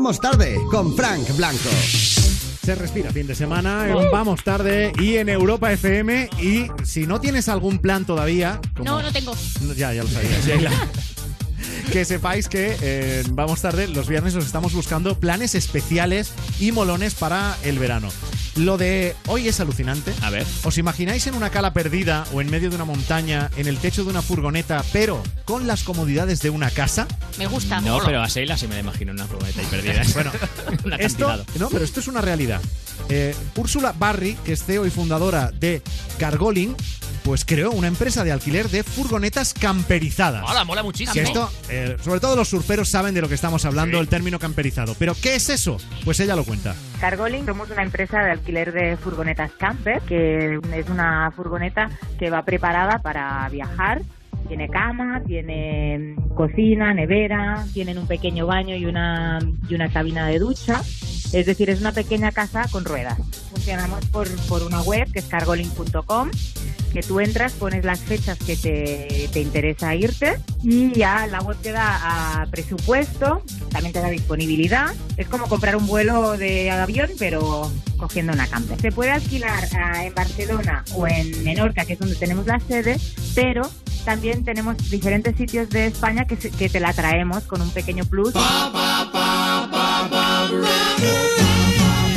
Vamos tarde con Frank Blanco. Se respira fin de semana en Vamos Tarde y en Europa FM. Y si no tienes algún plan todavía. como- No, no tengo. Ya, ya lo sabía. Sheila. que sepáis que eh, Vamos Tarde, los viernes os estamos buscando planes especiales y molones para el verano. Lo de hoy es alucinante. A ver. ¿Os imagináis en una cala perdida o en medio de una montaña, en el techo de una furgoneta, pero con las comodidades de una casa? Me gusta. No, pero a Sheila sí me la imagino una furgoneta y perdida. Bueno, un Esto, no, pero esto es una realidad. Eh, Úrsula Barry, que es CEO y fundadora de Cargolin, pues creó una empresa de alquiler de furgonetas camperizadas. Hola, mola muchísimo. Que esto, eh, sobre todo los surferos saben de lo que estamos hablando, el término camperizado. Pero ¿qué es eso? Pues ella lo cuenta. Cargolink somos una empresa de alquiler de furgonetas camper, que es una furgoneta que va preparada para viajar. Tiene cama, tiene mm, cocina, nevera, tienen un pequeño baño y una, y una cabina de ducha. Es decir, es una pequeña casa con ruedas. Funcionamos por, por una web que es cargolink.com, que tú entras, pones las fechas que te, te interesa irte y ya la web te da a presupuesto, también te da disponibilidad. Es como comprar un vuelo de avión, pero cogiendo una camper. Se puede alquilar ah, en Barcelona o en Menorca, que es donde tenemos la sede, pero también tenemos diferentes sitios de España que, se- que te la traemos con un pequeño plus.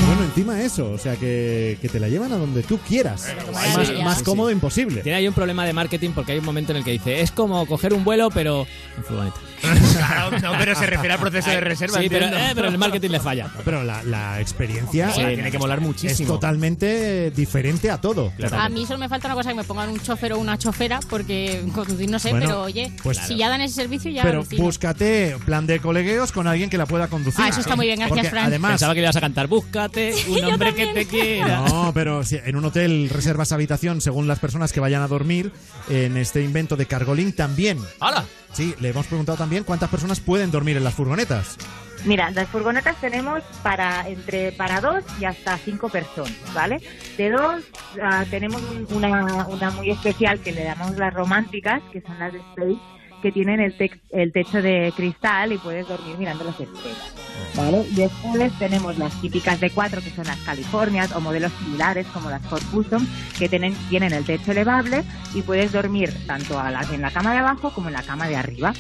Bueno, encima eso, o sea, que, que te la llevan a donde tú quieras. más Sí, más sí, cómodo sí. imposible. Tiene ahí un problema de marketing porque hay un momento en el que dice, es como coger un vuelo pero en furgoneta. Claro, no, pero se refiere al proceso de reserva. Sí, pero, eh, pero el marketing le falla. Pero la, la experiencia Sí, tiene que molar es muchísimo. totalmente diferente a todo. A mí solo me falta una cosa que me pongan un chofer o una chofera, porque conducir no sé, Bueno, pero oye, pues- si ya dan ese servicio ya Pero alucino. búscate plan de colegueos con alguien que la pueda conducir. Ah, eso está muy bien, gracias, Fran. Además, Pensaba que le ibas a cantar, búscate un hombre que te quiera. No, pero si en un hotel reservas habitación según las personas que vayan a dormir. En este invento de Cargolink también. ¡Hala! Sí, le hemos preguntado también cuántas personas pueden dormir en las furgonetas. Mira, las furgonetas tenemos para entre para dos y hasta cinco personas, ¿vale? De dos ah, tenemos un- una, una muy especial que le llamamos las románticas, que son las de Space, que tienen el, tex- el techo de cristal y puedes dormir mirando las estrellas, ¿vale? Y después tenemos las típicas de cuatro, que son las Californias, o modelos similares como las Ford Custom, que tienen, tienen el techo elevable y puedes dormir tanto a la- en la cama de abajo como en la cama de arriba.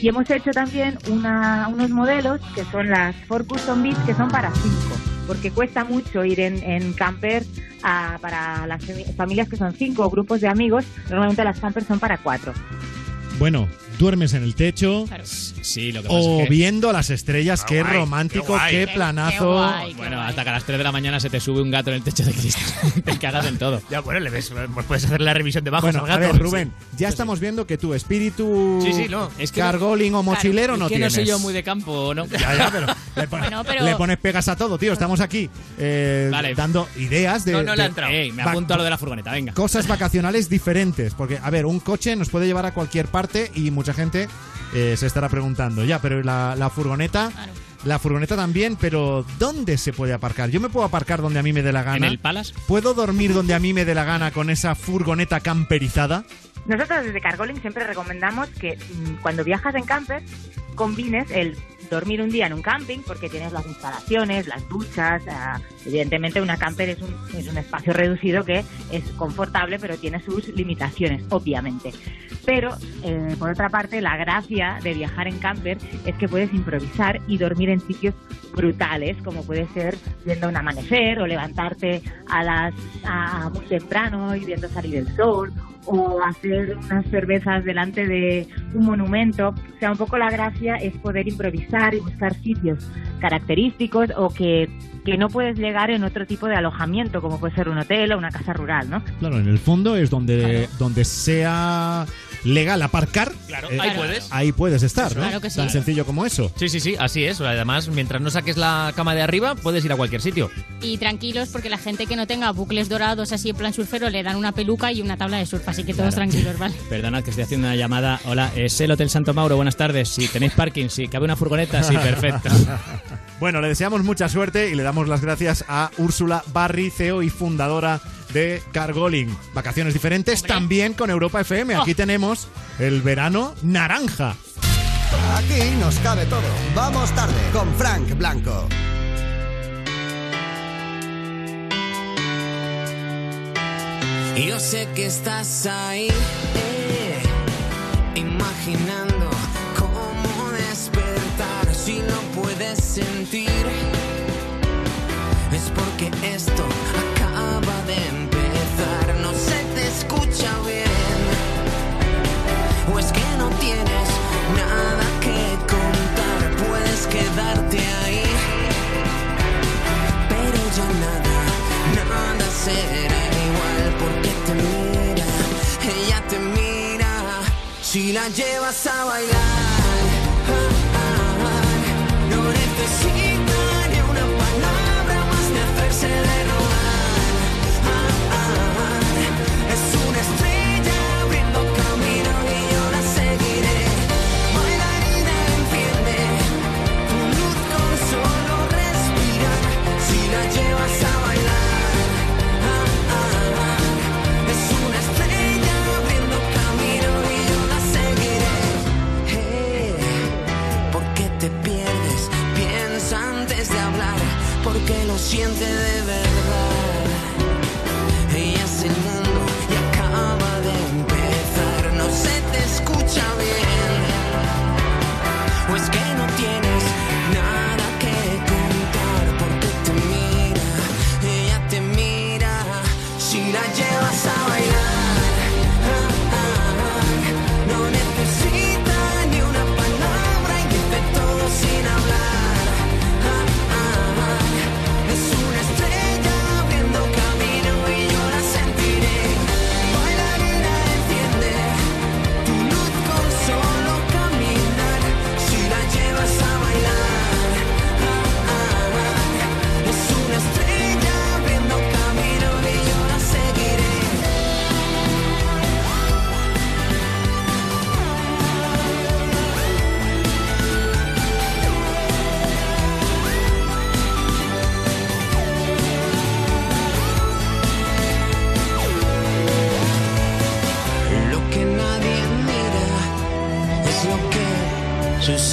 Y hemos hecho también una- unos modelos que son las Ford Custom Beach que son para cinco, porque cuesta mucho ir en, en camper ah, para las fami- familias que son cinco o grupos de amigos. Normalmente las campers son para cuatro. Bueno, duermes en el techo Sí, lo que pasa o es que... viendo las estrellas. Qué, guay, romántico, qué guay. qué, Qué- planazo. Bueno, hasta que a las 3 de la mañana se te sube un gato en el techo de cristal. te cagas en todo. Ya, bueno, le ves, pues puedes hacer la revisión de bajos Bueno, al a gato. ver, Rubén, ya estamos viendo que tu espíritu Sí, sí, no. Es que cargolín o mochilero Es no que tienes. no soy yo muy de campo, ¿no? Ya, ya, pero le, pon- Bueno, pero- le pones pegas a todo, tío. Estamos aquí eh, Vale. dando ideas de, No, no le ha entrado. Ey, me apunto a lo de la furgoneta, venga. cosas vacacionales diferentes. Porque, a ver, un coche nos puede llevar a cualquier parte y mucha gente eh, se estará preguntando, ya, pero la, la furgoneta. La furgoneta también, pero ¿dónde se puede aparcar? Yo me puedo aparcar donde a mí me dé la gana. ¿En el Palace? ¿Puedo dormir donde a mí me dé la gana con esa furgoneta camperizada? Nosotros desde Cargolink siempre recomendamos que mm, cuando viajas en camper combines el dormir un día en un camping porque tienes las instalaciones, las duchas. ah, evidentemente una camper es un, es un espacio reducido que es confortable pero tiene sus limitaciones, obviamente. Pero eh, por otra parte la gracia de viajar en camper es que puedes improvisar y dormir en sitios brutales como puede ser viendo un amanecer o levantarte a las a- muy temprano y viendo salir el sol o hacer unas cervezas delante de un monumento. O sea, un poco la gracia es poder improvisar y buscar sitios característicos o que, que no puedes llegar en otro tipo de alojamiento, como puede ser un hotel o una casa rural, ¿no? Claro, en el fondo es donde, donde sea legal aparcar. Claro, eh, ahí puedes. Ahí puedes estar, ¿no? Claro que sí. Tan sencillo como eso. Sí, sí, sí, así es. Además, mientras no saques la cama de arriba, puedes ir a cualquier sitio. Y tranquilos, porque la gente que no tenga bucles dorados así en plan surfero le dan una peluca y una tabla de surf, así que todos tranquilos, ¿vale? Perdonad que estoy haciendo una llamada. Hola, es el Hotel Santo Mauro. Buenas tardes. Si tenéis parking, si cabe una furgoneta, sí, perfecto. Bueno, le deseamos mucha suerte y le damos las gracias a Úrsula Barri, CEO y fundadora de Cargolink. Vacaciones diferentes también con Europa FM. Aquí tenemos el verano naranja. Aquí nos cabe todo. Vamos tarde con Frank Blanco. Yo sé que estás ahí, eh, imaginando cómo despertar si no puedes sentir. Es porque esto será igual porque te mira, ella te mira. Si la llevas a bailar, ah, ah, ah, porque lo siente de verdad.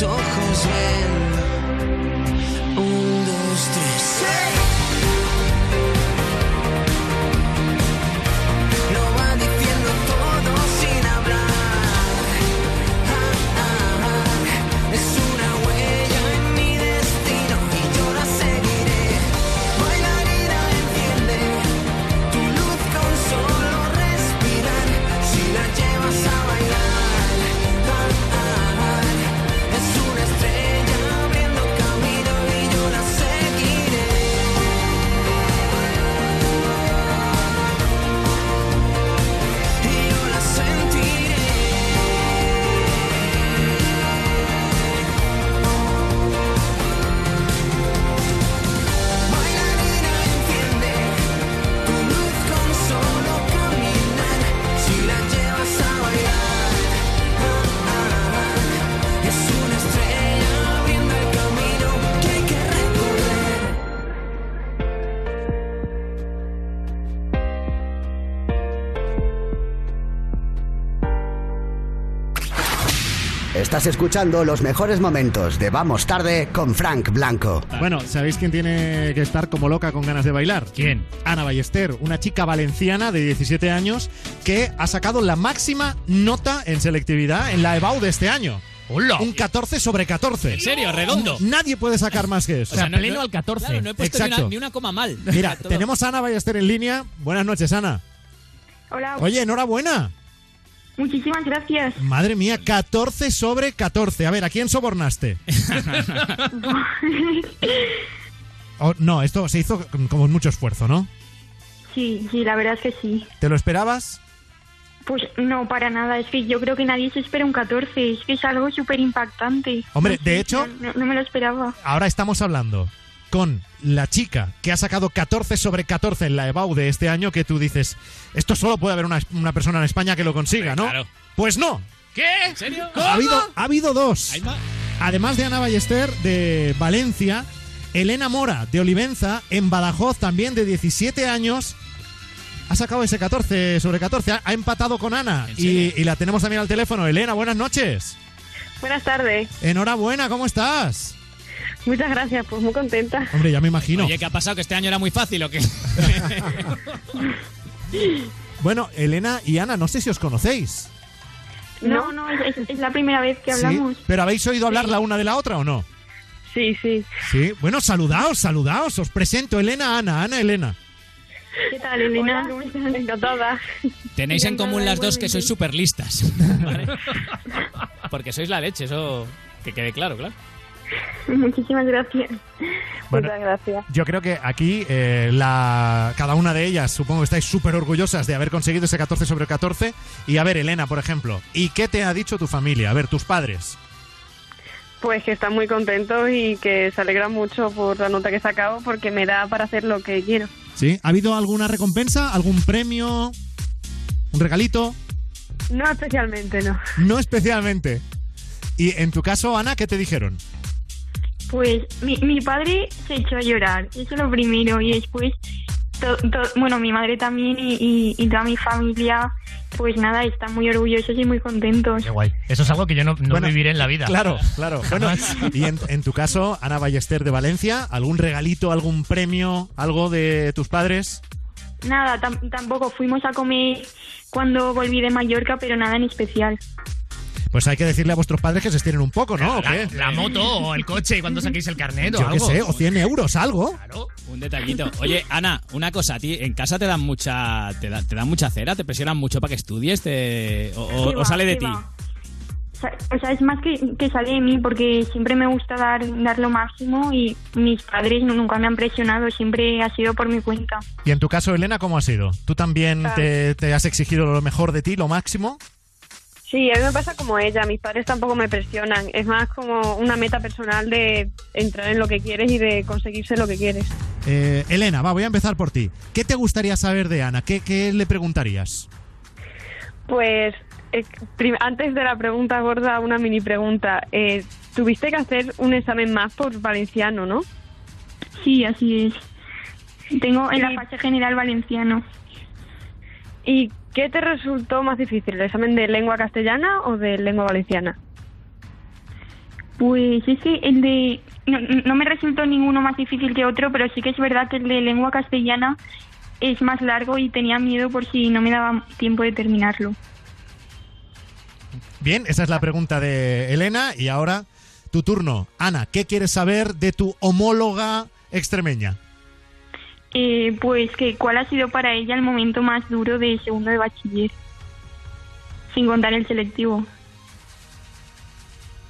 Ojos Estás escuchando los mejores momentos de Vamos Tarde con Frank Blanco. Bueno, ¿sabéis quién tiene que estar como loca con ganas de bailar? ¿Quién? Ana Ballester, una chica valenciana de 17 años que ha sacado la máxima nota en selectividad en la EBAU de este año. ¡Hola! Un 14 sobre 14. ¿En serio? ¿Redondo? Nadie puede sacar más que eso. O sea, no pleno al 14. Claro, no he puesto ni Exacto. una, ni una coma mal. Mira, tenemos a Ana Ballester en línea. Buenas noches, Ana. Hola. Oye, enhorabuena. Muchísimas gracias. Madre mía, 14 sobre 14. A ver, ¿a quién sobornaste? Oh, no, esto se hizo con con mucho esfuerzo, ¿no? sí, sí, la verdad es que sí. ¿Te lo esperabas? Pues no, para nada. Es que yo creo que nadie se espera un 14. Es que es algo súper impactante. Hombre, No de hecho- no me lo esperaba. Ahora estamos hablando con la chica que ha sacado 14 sobre 14 en la EBAU de este año que tú dices, esto solo puede haber una, una persona en España que lo consiga, ¿no? claro. Pues no. ¿Qué? ¿En serio? Ha habido, ha habido dos. Además de Ana Ballester de Valencia, Elena Mora de Olivenza, en Badajoz también de 17 años, ha sacado ese 14 sobre 14, ha, empatado con Ana ¿En y, y la tenemos también al teléfono. Elena, buenas noches. Buenas tardes. Enhorabuena, ¿cómo estás? Muchas gracias, pues muy contenta. Hombre, ya me imagino. Oye, ¿qué ha pasado? ¿Que este año era muy fácil o qué? Bueno, Elena y Ana, no sé si os conocéis. No, no, es, es- es la primera vez que ¿Sí? hablamos. ¿Pero habéis oído hablar la una de la otra o no? Sí, sí. Sí. Bueno, saludaos, saludaos. Os presento Elena, Ana, Ana, Elena. ¿Qué tal, Elena? Encantada. Tenéis en común las dos que sois súper listas. ¿vale? Porque sois la leche, eso que quede claro, claro. Muchísimas gracias. Bueno, Muchas gracias. Yo creo que aquí eh, la, cada una de ellas supongo que estáis súper orgullosas de haber conseguido ese 14 sobre 14. Y a ver, Elena, por ejemplo, ¿y qué te ha dicho tu familia? A ver, tus padres. Pues que están muy contentos y que se alegran mucho por la nota que he sacado porque me da para hacer lo que quiero. ¿Sí? ¿Ha habido alguna recompensa? ¿Algún premio? ¿Un regalito? No especialmente, no. No especialmente. Y en tu caso, Ana, ¿qué te dijeron? Pues mi, mi padre se echó a llorar, eso es lo primero, y después, to- to- bueno, mi madre también y, y- y toda mi familia, pues nada, están muy orgullosos y muy contentos. Qué guay. Eso es algo que yo no, no Bueno, viviré en la vida. Claro, claro. Bueno, y en, en tu caso, Ana Ballester de Valencia, ¿algún regalito, algún premio, algo de tus padres? Nada, tam- tampoco fuimos a comer cuando volví de Mallorca, pero nada en especial. Pues hay que decirle a vuestros padres que se estiren un poco, ¿no? ¿O La, qué? la moto o el coche y cuando saquéis el carnet o Yo qué algo. sé, o 100 euros, algo. Un detallito. Oye, Ana, una cosa, ¿a ti en casa te dan mucha te, da- te dan mucha cera? ¿Te presionan mucho para que estudies? Te, o, o- ¿Qué o va, sale de qué ti? va? O sea, es más que, que sale de mí porque siempre me gusta dar, dar lo máximo y mis padres nu- nunca me han presionado, siempre ha sido por mi cuenta. Y en tu caso, Elena, ¿cómo ha sido? ¿Tú también te, te has exigido lo mejor de ti, lo máximo? Sí, a mí me pasa como ella, mis padres tampoco me presionan, es más como una meta personal de entrar en lo que quieres y de conseguirse lo que quieres. Eh, Elena, va, voy a empezar por ti. ¿Qué te gustaría saber de Ana? ¿Qué, qué le preguntarías? Pues eh, antes de la pregunta gorda, una mini pregunta. Eh, Tuviste que hacer un examen más por valenciano, ¿no? Sí, así es. Tengo en la fase general valenciano. ¿Y qué te resultó más difícil, el examen de lengua castellana o de lengua valenciana? Pues es que el de... No, no me resultó ninguno más difícil que otro, pero sí que es verdad que el de lengua castellana es más largo y tenía miedo por si no me daba tiempo de terminarlo. Bien, esa es la pregunta de Elena y ahora tu turno. Ana, ¿qué quieres saber de tu homóloga extremeña? Eh, pues que cuál ha sido para ella el momento más duro de segundo de bachiller, sin contar el selectivo.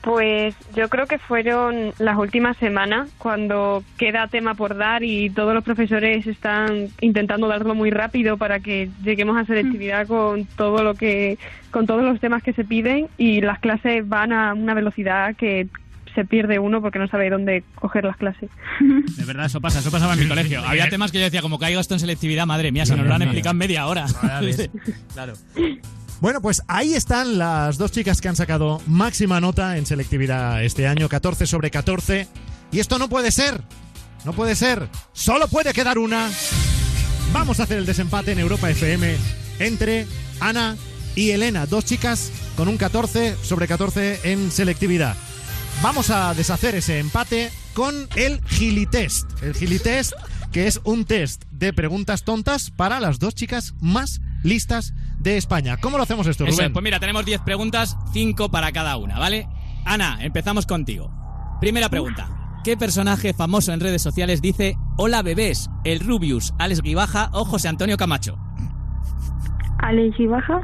Pues yo creo que fueron las últimas semanas cuando queda tema por dar y todos los profesores están intentando darlo muy rápido para que lleguemos a selectividad con todo lo que con todos los temas que se piden y las clases van a una velocidad que se pierde uno porque no sabe dónde coger las clases. De verdad, eso pasa, eso pasaba en mi colegio. Había temas que yo decía, como caigo esto en selectividad, madre mía, se nos lo han explicado en media hora. claro. Bueno, pues ahí están las dos chicas que han sacado máxima nota en selectividad este año, 14 sobre 14. Y esto no puede ser, no puede ser, solo puede quedar una. Vamos a hacer el desempate en Europa FM entre Ana y Elena, dos chicas con un 14 sobre 14 en selectividad. Vamos a deshacer ese empate con el Gilitest. El Gilitest, que es un test de preguntas tontas para las dos chicas más listas de España. ¿Cómo lo hacemos esto, Eso Rubén? pues mira, tenemos 10 preguntas, 5 para cada una, ¿vale? Ana, empezamos contigo. Primera pregunta. ¿Qué personaje famoso en redes sociales dice Hola bebés, el Rubius, Alex Guibaja o José Antonio Camacho? Alex y baja.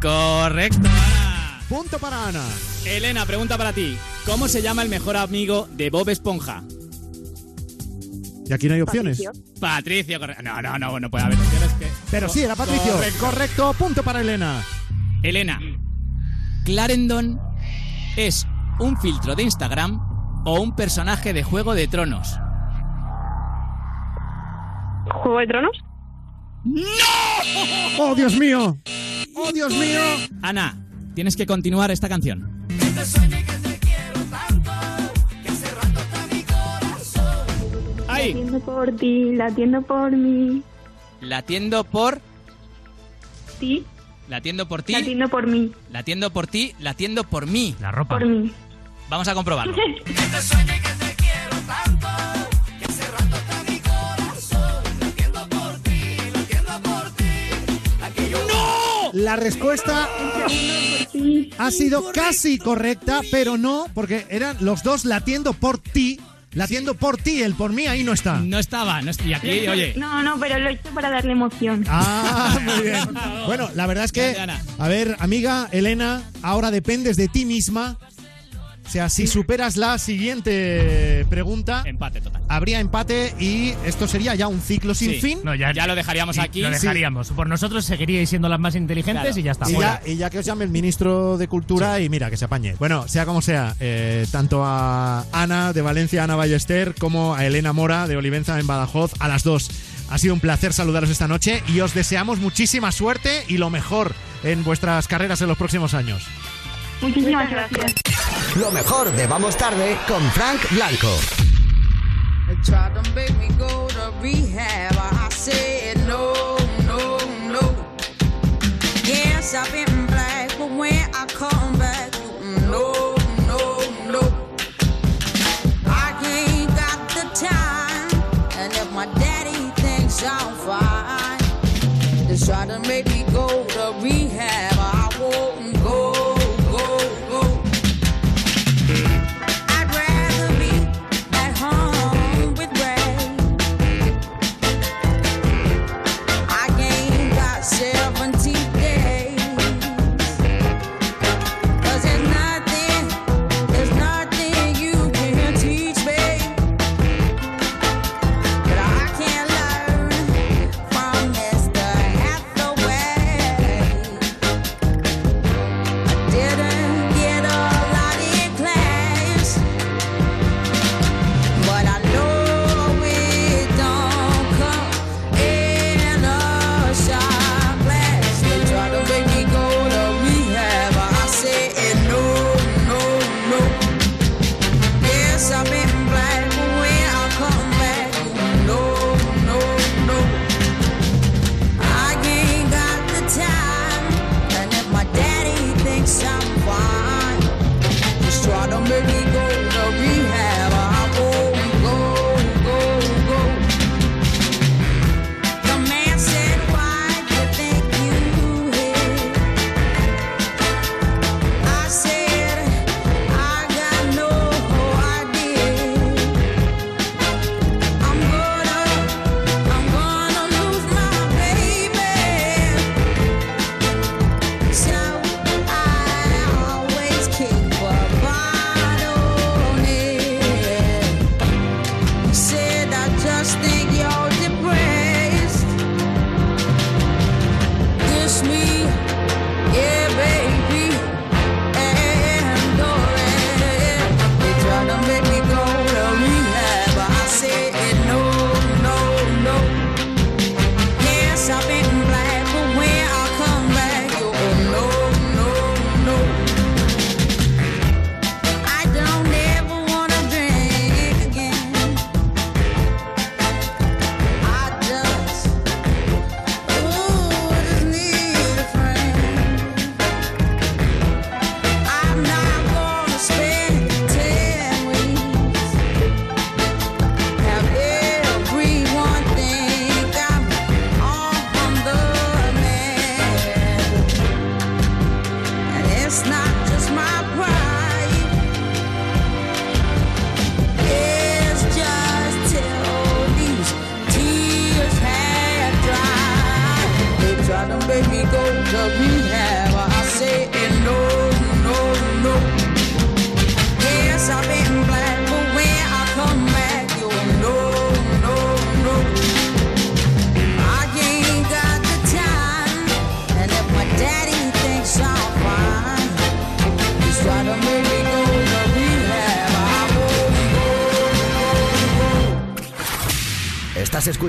Correcto, Ana. Punto para Ana. Elena, pregunta para ti. ¿Cómo se llama el mejor amigo de Bob Esponja? Y aquí no hay opciones. Patricio, correcto. No, no, no, no puede haber opciones que... Pero sí, era Patricio. Correcto. Correcto, punto para Elena. Elena, ¿Clarendon es un filtro de Instagram o un personaje de Juego de Tronos? ¿Juego de Tronos? ¡Oh, Dios mío! ¡Oh, Dios mío! Ana, tienes que continuar esta canción. Ahí. Latiendo por ti, latiendo por mí. Latiendo por ti. La atiendo por ti. La atiendo por mí. La atiendo por ti, la atiendo por mí. La ropa. Por mí. Vamos a comprobarlo. La respuesta ha sido casi correcta, pero no, porque eran los dos latiendo por ti. Latiendo por ti, el por mí ahí no está. No estaba, no estoy aquí, oye. No, no, pero lo he hecho para darle emoción. Ah, muy bien. Bueno, la verdad es que, a ver, amiga Elena, ahora dependes de ti misma. O sea, si superas la siguiente pregunta, Empate total. habría empate y esto sería ya un ciclo sin Sí. fin. No, ya, Ya lo dejaríamos sí, aquí. Lo Sí. dejaríamos. Por nosotros seguiríais siendo las más inteligentes Claro. y ya está. Y fuera. ya, y ya que os llame el ministro de Cultura y mira, que se apañe. Bueno, sea como sea, eh, tanto a Ana de Valencia, Ana Ballester, como a Elena Mora de Olivenza en Badajoz, a las dos. Ha sido un placer saludaros esta noche y os deseamos muchísima suerte y lo mejor en vuestras carreras en los próximos años. Muchísimas gracias. Lo mejor de Vamos Tarde con Frank Blanco. They tried to make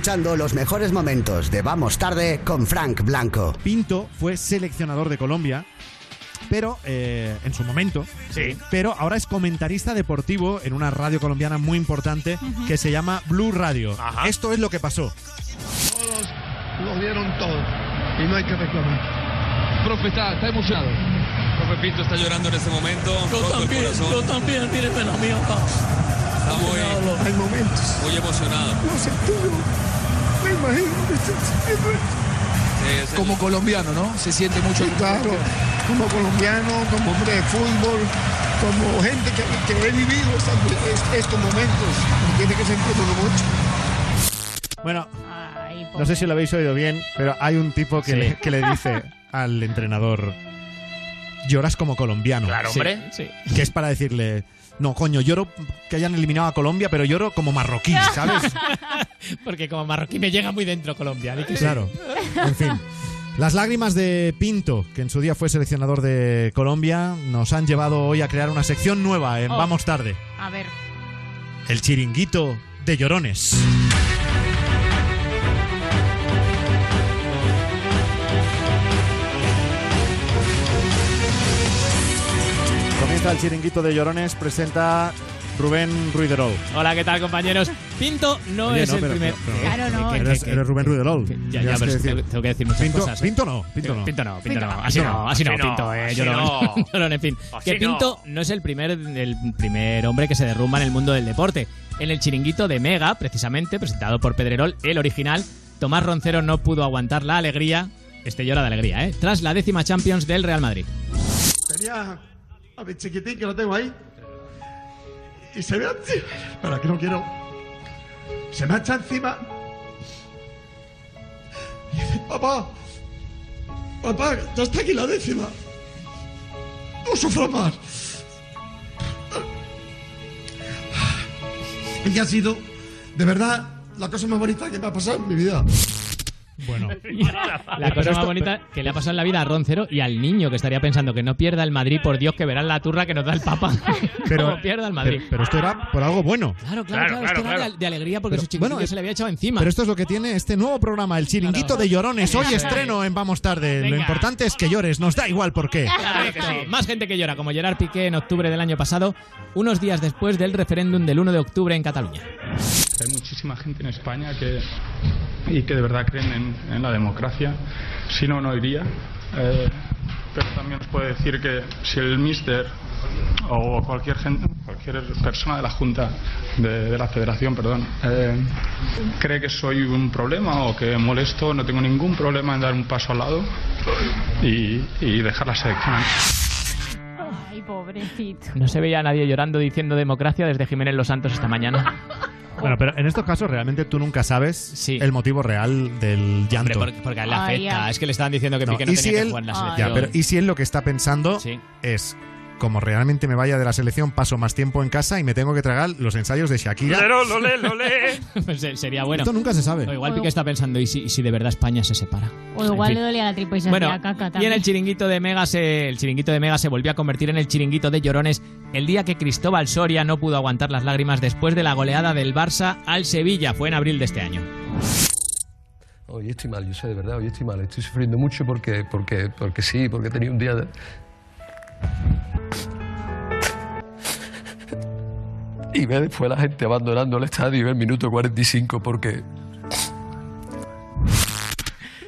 escuchando los mejores momentos de Vamos Tarde con Frank Blanco. Pinto fue seleccionador de Colombia, pero eh, en su momento. Sí. Pero ahora es comentarista deportivo en una radio colombiana muy importante que se llama Blue Radio. Esto es lo que pasó. Todos lo dieron todo y no hay que reclamar. profe está, está emocionado. Profe Pinto está llorando en este momento. Yo también, yo también, acá. Está muy, Hay momentos. muy emocionado. No sé tú, me imagino que estás sintiendo esto. Sí, es el- Como colombiano, ¿no? Se siente mucho. claro, como colombiano, como hombre de fútbol, como gente que, que he vivido estos momentos. Tiene que sentirlo mucho. Bueno, no sé si lo habéis oído bien, pero hay un tipo que, Sí. le, que le dice al entrenador: Lloras como colombiano. Claro, Sí, hombre. sí. Que es para decirle. No, coño, lloro que hayan eliminado a Colombia, pero lloro como marroquí, ¿sabes? Porque como marroquí me llega muy dentro Colombia. sí. Claro. En fin. Las lágrimas de Pinto, que en su día fue seleccionador de Colombia, nos han llevado hoy a crear una sección nueva en Oh. Vamos Tarde. A ver. El chiringuito de llorones. Comienza el chiringuito de llorones, presenta Rubén Ruiderol. Hola, ¿qué tal, compañeros? Pinto no Oye, es no, el pero- primer. pero- Claro, no. ¿Qué, qué, Eres, qué, eres Rubén Ruiderol. Ya, ya, que pero decir- tengo, tengo que decir muchas Pinto, cosas. ¿eh? Pinto no, Pinto no. Pinto no, Pinto no. Pinto Así no, no, así no, así Pinto, no, eh, así llorón. en fin. Así Que. Pinto no es el primer, el primer hombre que se derrumba en el mundo del deporte. En el chiringuito de Mega, precisamente, presentado por Pedrerol, el original, Tomás Roncero no pudo aguantar la alegría, este llora de alegría, ¿eh? Tras la décima Champions del Real Madrid. Tenía a mi chiquitín que lo tengo ahí. Y se ve así. Para que no quiero. Se me echa encima. Y dice, papá. Papá, ya está aquí la décima. No sufro más. Y ha sido, de verdad, la cosa más bonita que me ha pasado en mi vida. Bueno. La cosa más bonita que le ha pasado en la vida a Roncero y al niño que estaría pensando que no pierda el Madrid, por Dios, que verán la turra que nos da el Papa. Pero, pierda el Madrid. pero, pero esto era por algo bueno. Claro, claro, claro, esto era de, alegría porque Pero, su chiquitillo bueno, se le había echado encima. Pero esto es lo que tiene este nuevo programa, el chiringuito de llorones. Hoy estreno en Vamos Tarde. Lo importante es que llores, nos da igual por qué. Correcto. Más gente que llora, como Gerard Piqué en octubre del año pasado, unos días después del referéndum del 1 de octubre en Cataluña. Hay muchísima gente en España que, y que de verdad creen en, en la democracia. Si no, no iría. Eh, pero también os puedo decir que si el mister o cualquier, gente, cualquier persona de la Junta, de, de la Federación, perdón, eh, cree que soy un problema o que molesto, no tengo ningún problema en dar un paso al lado y, y dejar la selección. Ay, pobrecito. No se veía a nadie llorando diciendo democracia desde Jiménez Los Santos esta mañana. Bueno, pero en estos casos realmente tú nunca sabes el motivo real del llanto. Hombre, porque, porque a él le afecta. ay. Es que le estaban diciendo que No, Piqué no y tenía si que él, jugar en la selección. ya, pero y si él lo que está pensando Sí. es como realmente me vaya de la selección, paso más tiempo en casa y me tengo que tragar los ensayos de Shakira. Pues, eh, Sería bueno. Esto nunca se sabe. O igual Piqué está pensando, ¿y si, y si de verdad España se separa? O igual En le fin. dolía la tripa y se Bueno, hacía caca y en también. el chiringuito de Mega se, el chiringuito de Mega se volvió a convertir en el chiringuito de llorones el día que Cristóbal Soria no pudo aguantar las lágrimas después de la goleada del Barça al Sevilla. Fue en abril de este año. Hoy estoy mal, yo sé de verdad, hoy estoy mal, estoy sufriendo mucho porque, porque, porque sí, porque he tenido un día de... Y ve después la gente abandonando el estadio en el minuto 45 porque...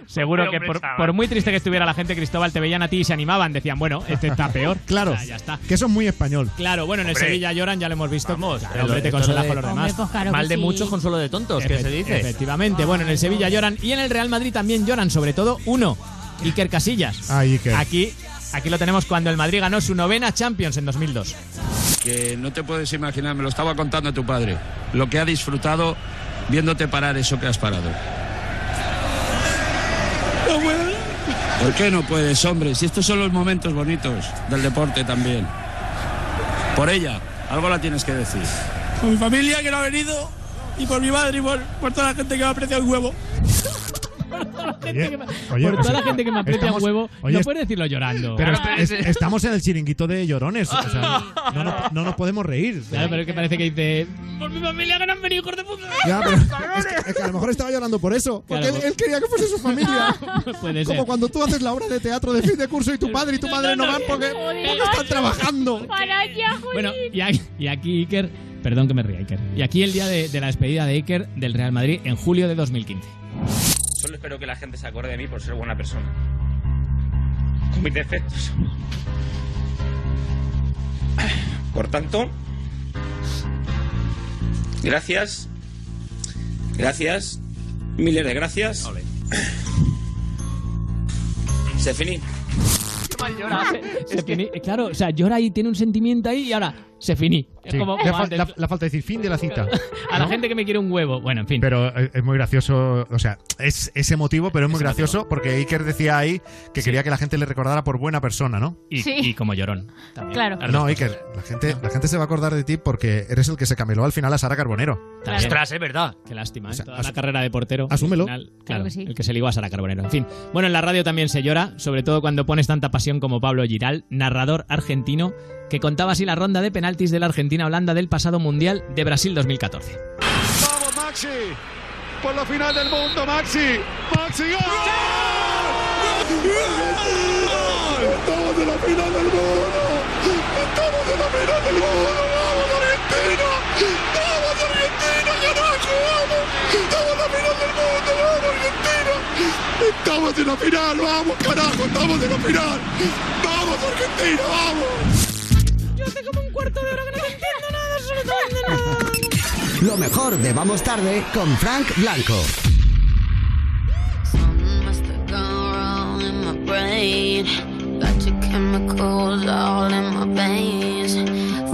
Seguro que por, muy triste que estuviera la gente, Cristóbal, te veían a ti y se animaban. Decían, bueno, este está peor. Claro, O sea, ya está. que eso es muy español. Claro, bueno, en el. Sevilla lloran, ya lo hemos visto. Vamos, pero hombre, te de- con los Hombre, demás. pues claro Mal de sí. mucho, consuelo de tontos, que se dice. Efectivamente. Bueno, en el Sevilla lloran y en el Real Madrid también lloran, sobre todo uno, Iker Casillas. Ah, Iker. Aquí, aquí lo tenemos cuando el Madrid ganó su novena Champions en 2002. que no te puedes imaginar, me lo estaba contando tu padre, lo que ha disfrutado viéndote parar eso que has parado. No puedo. ¿Por qué no puedes, hombre? Si estos son los momentos bonitos del deporte también. Por ella, algo la tienes que decir. Por mi familia que no ha venido y por mi madre y por, por toda la gente que me aprecia un huevo. Oye, Por toda pues, la gente que me aprecia estamos- un huevo, oye, no es- puedes decirlo llorando. Pero Claro, est- es- estamos en el chiringuito de llorones. o sea, no, no- no nos podemos reír. Claro, pero es que parece que dice. Por mi familia que no han venido, hijos de puta. Ya, pero es que, es que a lo mejor estaba llorando por eso. Porque Claro. él, él quería que fuese su familia. Puede Como ser. cuando tú haces la obra de teatro de fin de curso y tu padre y tu madre no van porque, porque están trabajando. Para ya, Bueno, y aquí, y aquí Iker. Perdón que me ría, Iker. Y aquí el día de, de la despedida de Iker del Real Madrid en julio de 2015. Solo espero que la gente se acuerde de mí por ser buena persona. con mis defectos. Por tanto, gracias, gracias, miles de gracias. Se finí. Se finí. Claro, o sea, llora y tiene un sentimiento ahí y ahora se finí. Es Sí, como, le, como antes. la- la falta decir fin de la cita. A la ¿no? gente que me quiere un huevo. Bueno, en fin. Pero eh, es muy gracioso, o sea, es, es emotivo, pero es muy gracioso porque Iker decía ahí que quería que la gente le recordara por buena persona, ¿no? Y, Sí. y como llorón. también. Claro. No. Iker, la gente, la gente se va a acordar de ti porque eres el que se cameló al final a Sara Carbonero. Ostras, es verdad. Qué lástima, ¿eh? O sea, Toda la carrera de portero. asúmelo. al final, Claro claro, que sí. el que se ligó a Sara Carbonero. En fin. Bueno, en la radio también se llora, sobre todo cuando pones tanta pasión como Pablo Giral, narrador argentino, que contaba así la ronda de penaltis de la Argentina-Holanda del pasado Mundial de Brasil 2014. Vamos, Maxi. Por la final del mundo, Maxi. Maxi, ¡gol! Estamos en la final del mundo. Estamos en la final del mundo. Vamos, Argentina. Vamos, Argentina, carajo. Vamos. Estamos en la final del mundo. Vamos, Argentina. Estamos en la final. Vamos, carajo. Estamos en la final. Vamos, Argentina. Vamos. Yo hace como un cuarto de hora que no te entiendo nada, absolutamente nada. Lo mejor de Vamos Tarde con Frank Blanco.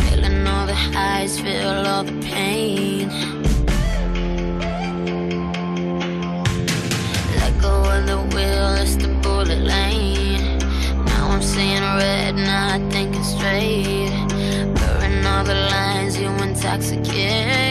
Feeling all the highs, feel all the pain. intoxicated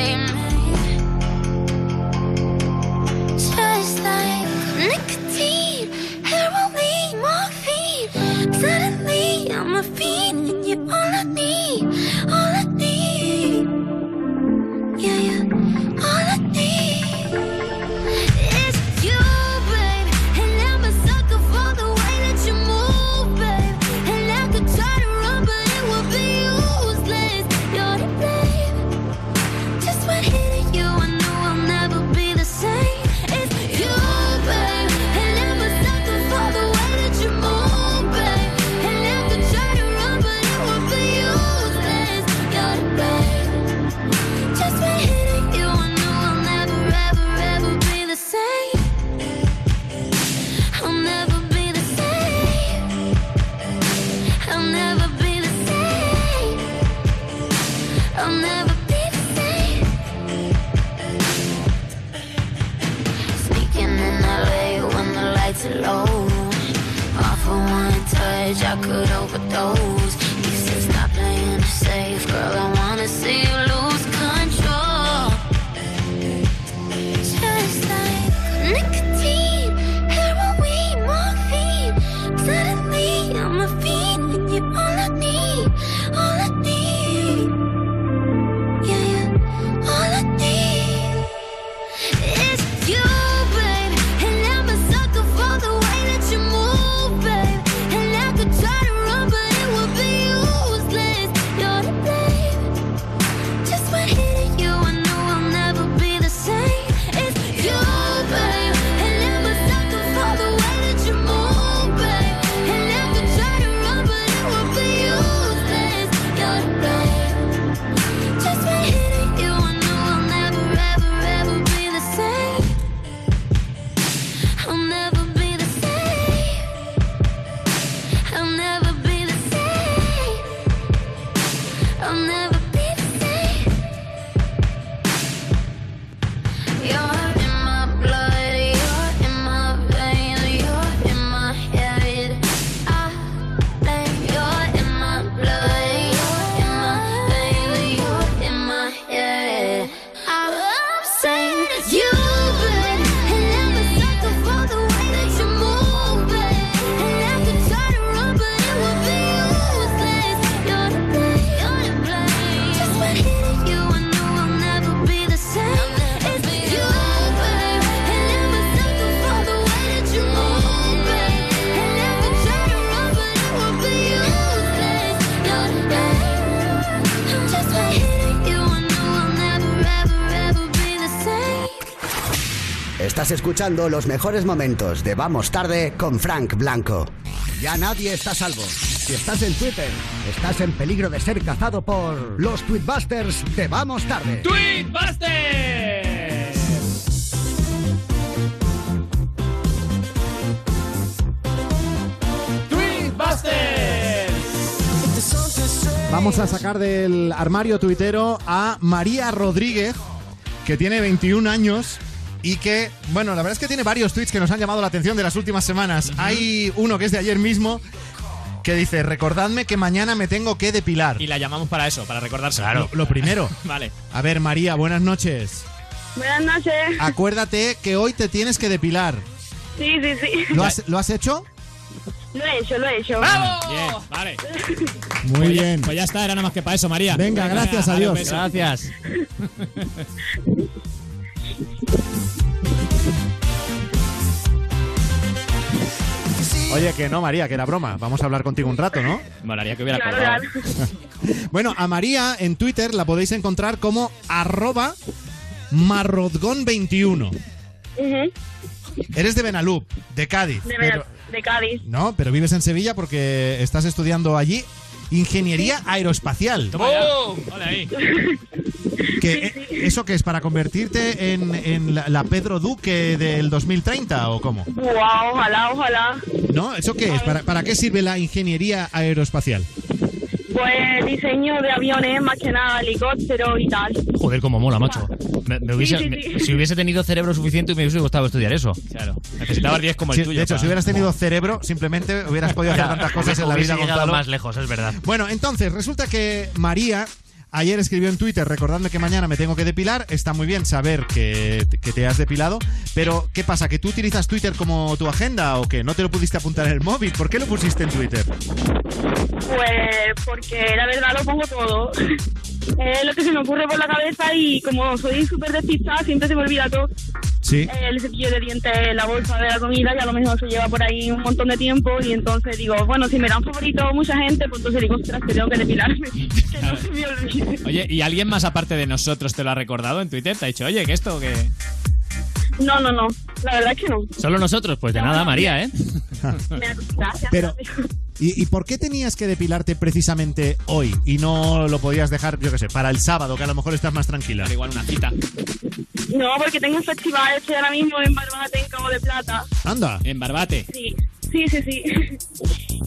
Estás escuchando los mejores momentos de Vamos Tarde con Frank Blanco. ya nadie está a salvo. Si estás en Twitter, estás en peligro de ser cazado por los Tweetbusters de Vamos Tarde. ¡Tweetbusters! Vamos a sacar del armario tuitero a María Rodríguez, que tiene 21 años y que, bueno, la verdad es que tiene varios tweets que nos han llamado la atención de las últimas semanas. Hay uno que es de ayer mismo que dice, recordadme que mañana me tengo que depilar. Y la llamamos para eso, para recordarse. Lo, lo primero. vale. A ver, María, buenas noches. Buenas noches. Acuérdate que hoy te tienes que depilar. Sí, sí, sí. ¿Lo has, ¿lo has hecho? Lo he hecho, lo he hecho. Bien, vale. Muy Pues ya- bien. Pues ya está, era nada más que para eso, María. Venga, gracias, dale un adiós. beso. Gracias. Oye, que no, María, que era broma. Vamos a hablar contigo un rato, ¿no? Molaría que hubiera Claro, colgado. claro. Bueno, a María en Twitter la podéis encontrar como arroba marrodgón21. Ujú. Eres de Benalup, de Cádiz. de, pero- de Cádiz. no, pero vives en Sevilla porque estás estudiando allí ingeniería aeroespacial. Ahí. Que, eh, ¿Eso qué es? ¿Para convertirte en, en la, la Pedro Duque del 2030 o cómo? Wow, ojalá, ojalá. ¿No? ¿Eso qué es? ¿Para, para qué sirve la ingeniería aeroespacial? Pues diseño de aviones, más que nada helicópteros y tal. Joder, cómo mola, macho. Me- me hubiese- Sí, sí, me- sí. si hubiese tenido cerebro suficiente, me hubiese gustado estudiar eso. Claro. Necesitabas 10 como el Sí, tuyo. de hecho, para- si hubieras tenido cerebro, simplemente hubieras podido hacer tantas cosas en la Hubiese vida, llegado Gonzalo. más lejos, es verdad. Bueno, entonces, resulta que María ayer escribió en Twitter, recordadme que mañana me tengo que depilar. Está muy bien saber que, que te has depilado, pero ¿qué pasa? ¿Que tú utilizas Twitter como tu agenda o qué? ¿No te lo pudiste apuntar en el móvil? ¿Por qué lo pusiste en Twitter? Pues porque la verdad lo pongo todo. Es lo que se me ocurre por la cabeza y como soy súper despistada, siempre se me olvida todo. Sí. Eh, El cepillo de dientes, la bolsa de la comida, y a lo mejor se lleva por ahí un montón de tiempo. Y entonces digo, bueno, si me dan favorito mucha gente, pues entonces digo, ostras, que tengo que depilarme. que no se me olvide. Oye, ¿y alguien más aparte de nosotros te lo ha recordado en Twitter? ¿Te ha dicho, oye, que esto, que. No, no, no. La verdad es que no. Solo nosotros, pues de nada, María, ¿eh? Gracias. Pero, ¿y, y por qué tenías que depilarte precisamente hoy y no lo podías dejar, yo qué sé, para el sábado, que a lo mejor estás más tranquila? Al igual una cita. No, porque tengo un festival, estoy ahora mismo en Barbate, en Cabo de Plata. Anda. En Barbate. Sí, sí, sí, sí.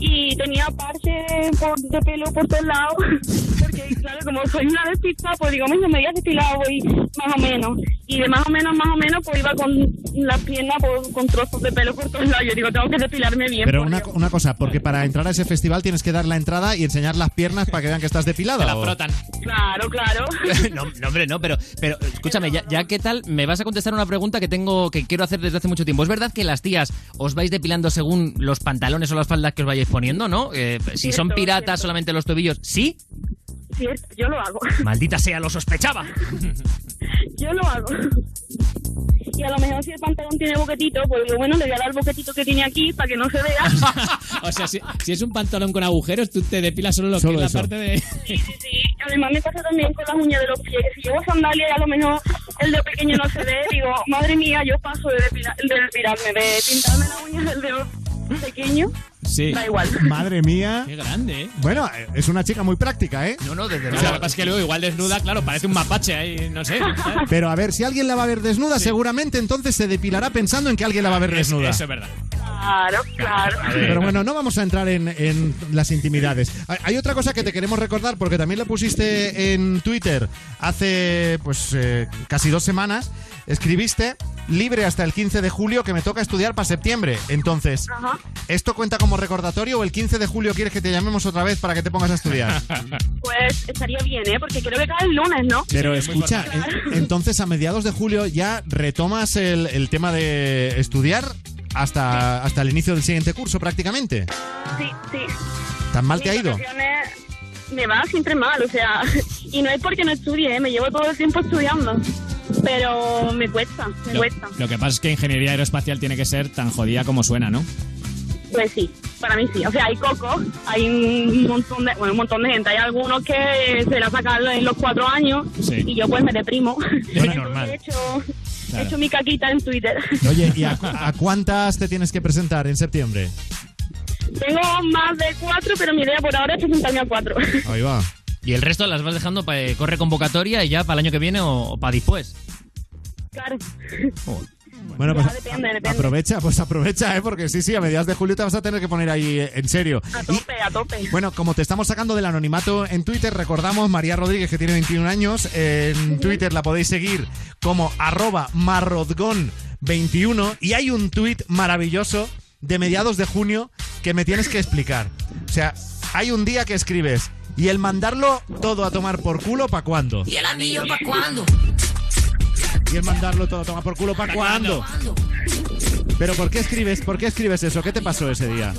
Y tenía parche por- de pelo por todos lados. Porque, claro, como soy una despista, pues digo, mira, me voy a depilar voy más o menos. Y de más o menos, más o menos, pues iba con las piernas pues, con trozos de pelo por todos lados. Yo digo, tengo que depilarme bien. Pero una, una cosa, porque para entrar a ese festival tienes que dar la entrada y enseñar las piernas para que vean que estás depilada. Te la frotan. Claro, claro. no, no, hombre, no, pero, pero escúchame, ya, ya qué tal, me vas a contestar una pregunta que tengo, que quiero hacer desde hace mucho tiempo. ¿Es verdad que las tías os vais depilando según los pantalones o las faldas que os vayáis poniendo, no? Eh, si son Cierto, piratas, cierto. solamente los tobillos. ¿Sí? Sí, yo lo hago. Maldita sea, lo sospechaba. Yo lo hago. Y a lo mejor si el pantalón tiene boquetito, pues digo, bueno, le voy a dar el boquetito que tiene aquí para que no se vea. O sea, si, si es un pantalón con agujeros, tú te depilas solo lo Solo que es la parte de. Sí, sí, sí. Además me pasa también con las uñas de los pies. que Si llevo sandalias y a lo mejor el dedo pequeño no se ve, digo, madre mía, yo paso de, depila- de depilarme, de pintarme las uñas del dedo pequeño. Sí. Da igual. Madre mía. Qué grande, ¿eh? Bueno, eh, es una chica muy práctica, ¿eh? No, no, desde O sea, lo que pasa es que luego igual desnuda, claro, parece un mapache ahí, no sé. ¿sabes? Pero a ver, si alguien la va a ver desnuda, seguramente entonces se depilará pensando en que alguien la va a ver Es- desnuda. Eso es verdad. Claro, claro. Pero bueno, no vamos a entrar en, en las intimidades. Hay- Hay otra cosa que te queremos recordar, porque también la pusiste en Twitter hace pues eh, casi dos semanas. Escribiste libre hasta el 15 de julio que me toca estudiar para septiembre. Entonces, Ajá. ¿esto cuenta como recordatorio o el 15 de julio quieres que te llamemos otra vez para que te pongas a estudiar? Pues estaría bien, ¿eh? Porque creo que cae el lunes, ¿no? Pero escucha, en- entonces a mediados de julio ya retomas el, el tema de estudiar hasta, hasta el inicio del siguiente curso prácticamente. Sí, sí. ¿Tan mal te ha ido? Me va siempre mal, o sea, y no es porque no estudie, ¿eh? me llevo todo el tiempo estudiando, pero me cuesta, me Lo, cuesta. lo que pasa es que ingeniería aeroespacial tiene que ser tan jodida como suena, ¿no? Pues sí, para mí sí. O sea, hay cocos, hay un montón de, bueno, un montón de gente. Hay algunos que se la sacan en los cuatro años Sí. y yo pues me deprimo. Entonces, normal. He hecho, he hecho mi caquita en Twitter. Oye, ¿y a, a cuántas te tienes que presentar en septiembre? Tengo más de cuatro, pero mi idea por ahora es presentarme a cuatro. Ahí va. Y el resto las vas dejando para corre convocatoria y ya para el año que viene o, para después. Claro. Bueno, pues Ya, depende, depende. aprovecha, pues aprovecha, ¿eh? porque sí, sí, a mediados de julio te vas a tener que poner ahí eh, en serio. A tope, a tope. Bueno, como te estamos sacando del anonimato en Twitter, recordamos María Rodríguez, que tiene 21 años. En Twitter la podéis seguir como arroba marrodgón21. Y hay un tuit maravilloso de mediados de junio que me tienes que explicar. O sea, hay un día que escribes. ¿Y el mandarlo todo a tomar por culo para cuándo? ¿Y el anillo pa' cuándo? ¿Y el mandarlo todo a tomar por culo para cuándo? Pero ¿por qué escribes? ¿Por qué escribes eso? ¿Qué te pasó ese día?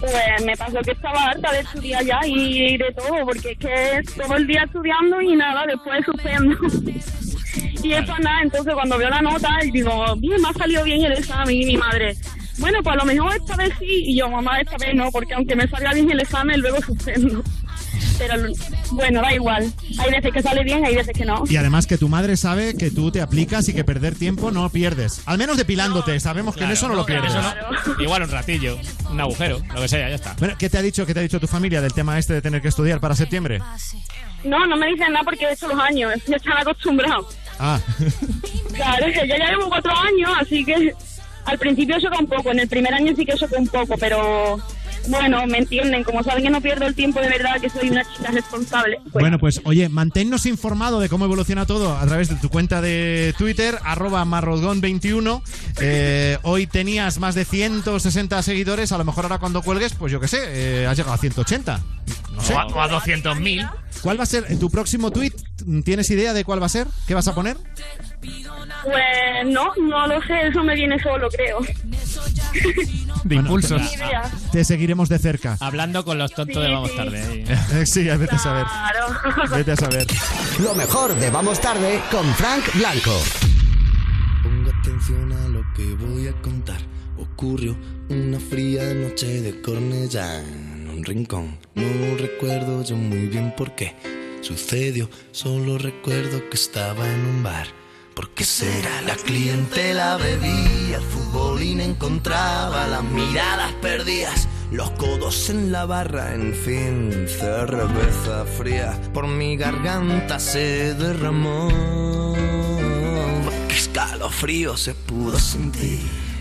Pues me pasó que estaba harta de estudiar ya y de todo, porque es que todo el día estudiando y nada, después suspendo. y eso nada, entonces cuando veo la nota y digo, bien, me ha salido bien el examen y mi madre, bueno, pues a lo mejor esta vez sí, y yo, mamá, esta vez no, porque aunque me salga bien el examen, luego suspendo. Pero bueno, da igual. Hay veces que sale bien, hay veces que no. Y además que tu madre sabe que tú te aplicas y que perder tiempo no pierdes. Al menos depilándote, sabemos que en eso no lo pierdes. No. Igual un ratillo, un agujero, lo que sea, ya está. Bueno, ¿qué te ha dicho, qué te ha dicho tu familia del tema este de tener que estudiar para septiembre? No, no me dicen nada porque he hecho los años, ya están acostumbrados. Ah, Claro, es que yo ya llevo cuatro años, así que al principio choca un poco, en el primer año sí que choca un poco, pero bueno, me entienden, como saben que no pierdo el tiempo de verdad, que soy una chica responsable. pues, bueno, pues oye, manténnos informado de cómo evoluciona todo a través de tu cuenta de Twitter, arroba marrodgón21. Eh, hoy tenías más de 160 seguidores, a lo mejor ahora cuando cuelgues, pues yo qué sé, eh, has llegado a 180. No sé. O a, o a 200.000. ¿Cuál va a ser tu próximo tweet? ¿Tienes idea de cuál va a ser? ¿Qué vas a poner? Pues no, no lo sé, eso me viene solo, creo. De impulsos. Te seguiremos de cerca. Hablando con los tontos de Vamos sí. Tarde. ahí. sí, vete a saber. Claro. Vete a saber. Lo mejor de Vamos Tarde con Frank Blanco. Ponga atención a lo que voy a contar. Ocurrió una fría noche de Cornellá en un rincón. No recuerdo yo muy bien por qué sucedió. Solo recuerdo que estaba en un bar. Porque será la clientela bebía, el futbolín encontraba las miradas perdidas, los codos en la barra, en fin, cerveza fría por mi garganta se derramó. Qué escalofrío se pudo sentir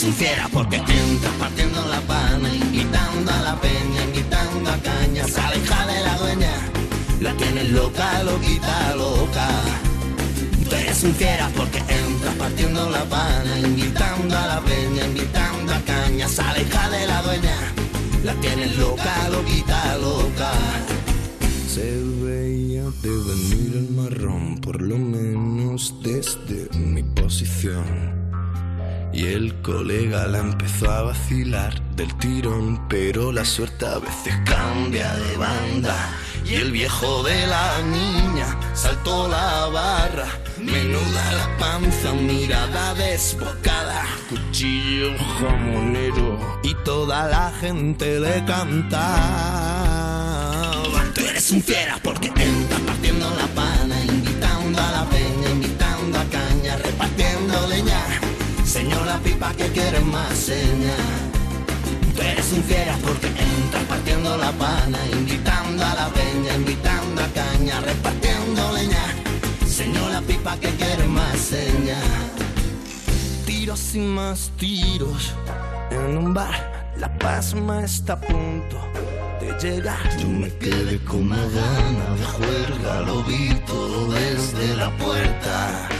Fiera porque entras partiendo la pana, invitando a la peña, invitando a caña, sale hija de la dueña, la tienes loca, loquita, loca. Tú eres un fiera porque entras partiendo la pana, invitando a la peña, invitando a caña, sale hija de la dueña, la tienes loca, loquita, loca. Se veía de venir el marrón, por lo menos desde mi posición. Y el colega la empezó a vacilar del tirón, pero la suerte a veces cambia de banda. Y el viejo de la niña saltó la barra, menuda la panza, mirada desbocada, cuchillo jamonero y toda la gente le cantaba. Tú eres un fiera porque entras Señora pipa que quieres más seña. Tú eres un fiera porque entras partiendo la pana, invitando a la peña, invitando a caña, repartiendo leña. Señora pipa que quieres más seña. Tiros y más tiros en un bar. La pasma está a punto de llegar. Yo me quedé con una gana de juerga, lo vi todo desde la puerta.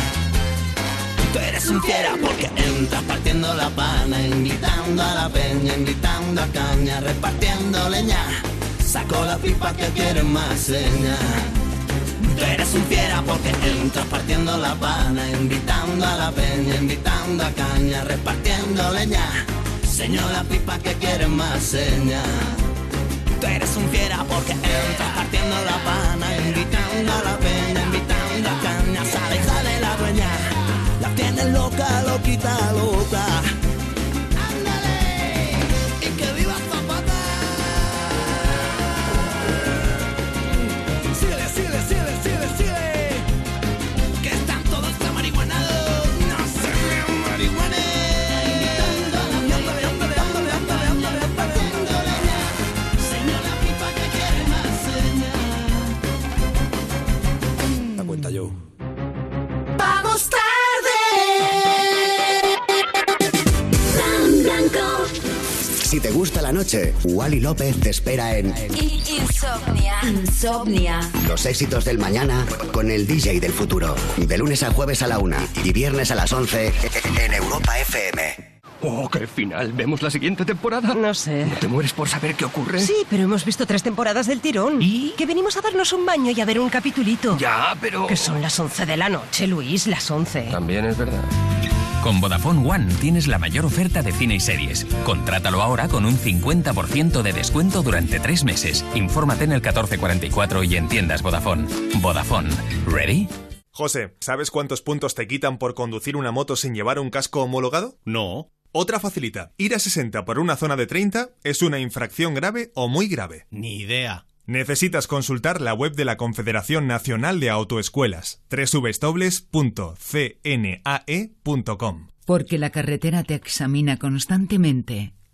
Tú eres un fiera porque entras partiendo la pana, invitando a la peña, invitando a caña, repartiendo leña. Saco la pipa que quieres más señas. Tú eres un fiera porque entras partiendo la pana, invitando a la peña, invitando a caña, repartiendo leña. Señor la pipa que quiere más señas. Tú eres un fiera porque entras partiendo la pana, invitando a la peña, tienes loca, loquita, loca. Si te gusta la noche, Wally López te espera en Insomnia. Insomnia. Los éxitos del mañana con el DJ del futuro. De lunes a jueves a la una y viernes a las 11 en Europa FM. Oh, qué final. ¿Vemos la siguiente temporada? No sé. ¿No te mueres por saber qué ocurre? Sí, pero hemos visto tres temporadas del tirón. ¿Y? Que venimos a darnos un baño y a ver un capitulito. Ya, pero... Que son las 11 de la noche, Luis, las 11. También es verdad. Con Vodafone One tienes la mayor oferta de cine y series. Contrátalo ahora con un 50% de descuento durante tres meses. Infórmate en el 1444 y en tiendas Vodafone. Vodafone. ¿Ready? José, ¿sabes cuántos puntos te quitan por conducir una moto sin llevar un casco homologado? No. Otra facilita. Ir a 60 por una zona de 30 es una infracción grave o muy grave. Ni idea. Necesitas consultar la web de la Confederación Nacional de Autoescuelas, www.cnae.com. Porque la carretera te examina constantemente.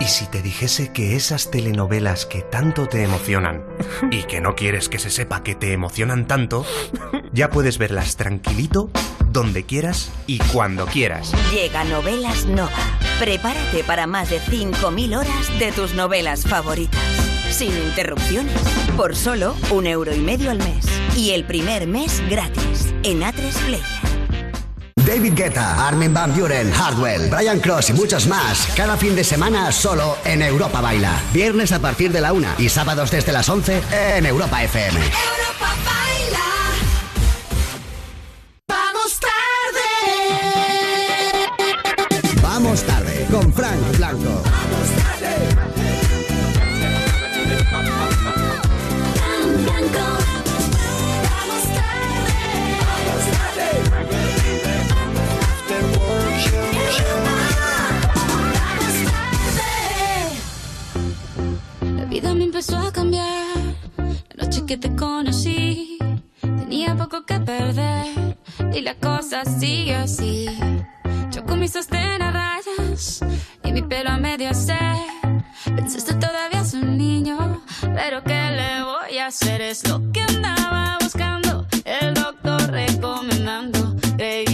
¿y si te dijese que esas telenovelas que tanto te emocionan y que no quieres que se sepa que te emocionan tanto, ya puedes verlas tranquilito, donde quieras y cuando quieras? Llega Novelas Nova. Prepárate para más de 5.000 horas de tus novelas favoritas. Sin interrupciones. Por solo un euro y medio al mes. Y el primer mes gratis. En A3 Player. David Guetta, Armin Van Buren, Hardwell, Brian Cross y muchos más. Cada fin de semana solo en Europa Baila. Viernes a partir de la una y sábados desde las 11 en Europa FM. Vamos tarde. Vamos tarde con Frank Blanco. Vida me empezó a cambiar. La noche que te conocí, tenía poco que perder. Y la cosa sigue así. Yo con mis sostén a rayas y mi pelo a medio hacer. Pensaste todavía es un niño, pero ¿qué le voy a hacer? Es lo que andaba buscando. El doctor recomendando. Creí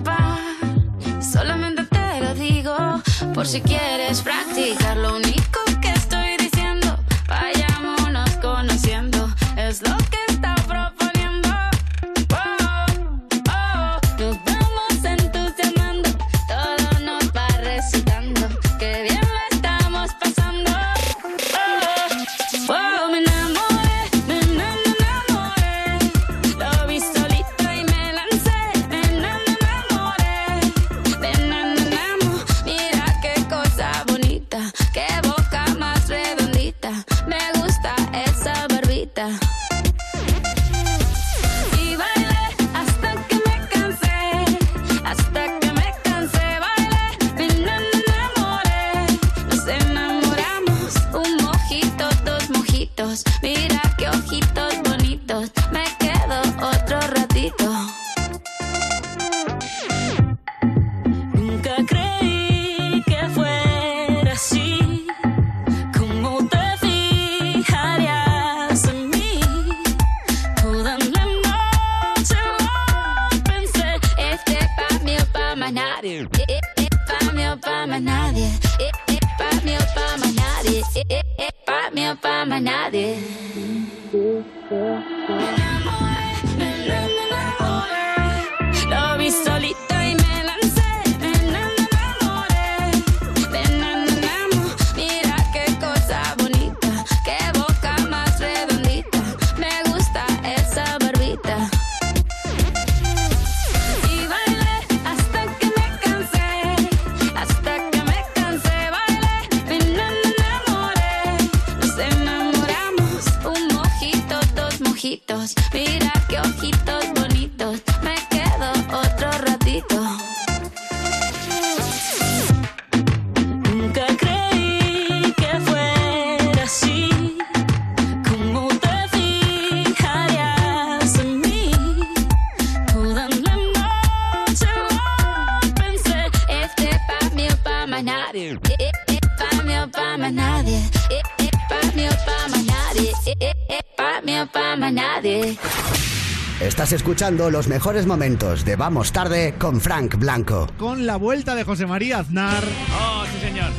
si quieres practicar. Lo único escuchando los mejores momentos de Vamos Tarde con Frank Blanco. Con la vuelta de José María Aznar, Oh, sí, señor.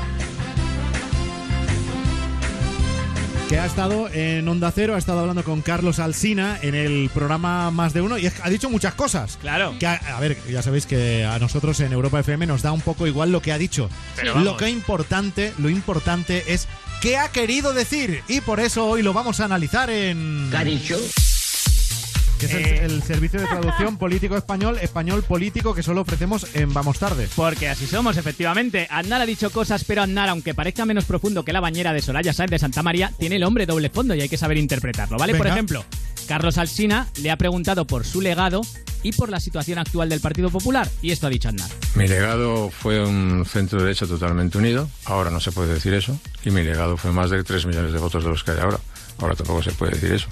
que ha estado en Onda Cero, ha estado hablando con Carlos Alsina en el programa Más de Uno y ha dicho muchas cosas. Claro. Que a, a ver, ya sabéis que a nosotros en Europa FM nos da un poco igual lo que ha dicho. Pero lo que importante, lo importante es qué ha querido decir y por eso hoy lo vamos a analizar en ¿Qué ha dicho? Que es el, Eh. el servicio de traducción político español, español político que solo ofrecemos en Vamos Tarde. Porque así somos, efectivamente. Aznar ha dicho cosas, pero Aznar, aunque parezca menos profundo que la bañera de Soraya Sáenz de Santa María, tiene el hombre doble fondo y hay que saber interpretarlo, ¿vale? Por ejemplo, Carlos Alsina le ha preguntado por su legado y por la situación actual del Partido Popular, y esto ha dicho Aznar. Mi legado fue un centro derecha totalmente unido. Ahora no se puede decir eso. Y mi legado fue más de 3 millones de votos de los que hay ahora. Ahora tampoco se puede decir eso.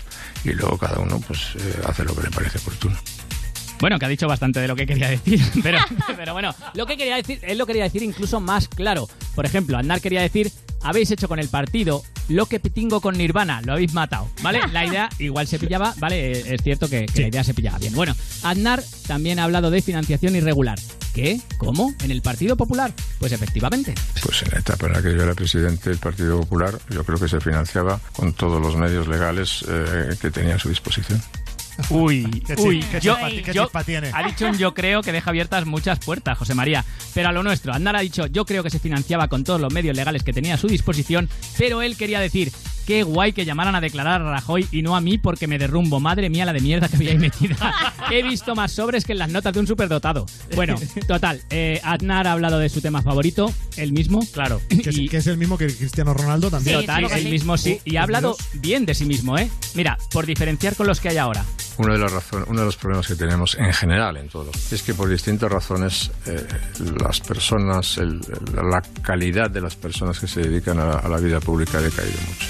Y luego cada uno pues eh, hace lo que le parece oportuno. Bueno, que ha dicho bastante de lo que quería decir, pero, pero bueno, lo que quería decir, él lo quería decir incluso más claro. Por ejemplo, Aznar quería decir, habéis hecho con el partido lo que tengo con Nirvana, lo habéis matado, ¿vale? La idea igual se pillaba, ¿vale? Eh, Es cierto que, que la idea se pillaba bien. Bueno, Aznar también ha hablado de financiación irregular. ¿Qué? ¿Cómo? ¿En el Partido Popular? Pues efectivamente. Pues en la etapa en la que yo era presidente del Partido Popular, yo creo que se financiaba con todos los medios legales eh, que tenía a su disposición. Uy, Qué uy, qué yo, chispa- qué yo- chispa tiene. ha dicho un yo creo que deja abiertas muchas puertas, José María. Pero a lo nuestro, Aznar ha dicho yo creo que se financiaba con todos los medios legales que tenía a su disposición, pero él quería decir qué guay que llamaran a declarar a Rajoy y no a mí porque me derrumbo. Madre mía la de mierda que había ahí metida. He visto más sobres que en las notas de un superdotado. Bueno, total, eh, Aznar ha hablado de su tema favorito, el mismo. Claro. Que, es, que es el mismo que Cristiano Ronaldo también. Total, el mismo sí. Y ha hablado bien de sí mismo, ¿eh? Mira, por diferenciar con los que hay ahora. Una de las razones, uno de los problemas que tenemos en general en todo es que por distintas razones eh, las personas, el- la calidad de las personas que se dedican a, a la vida pública ha decaído mucho.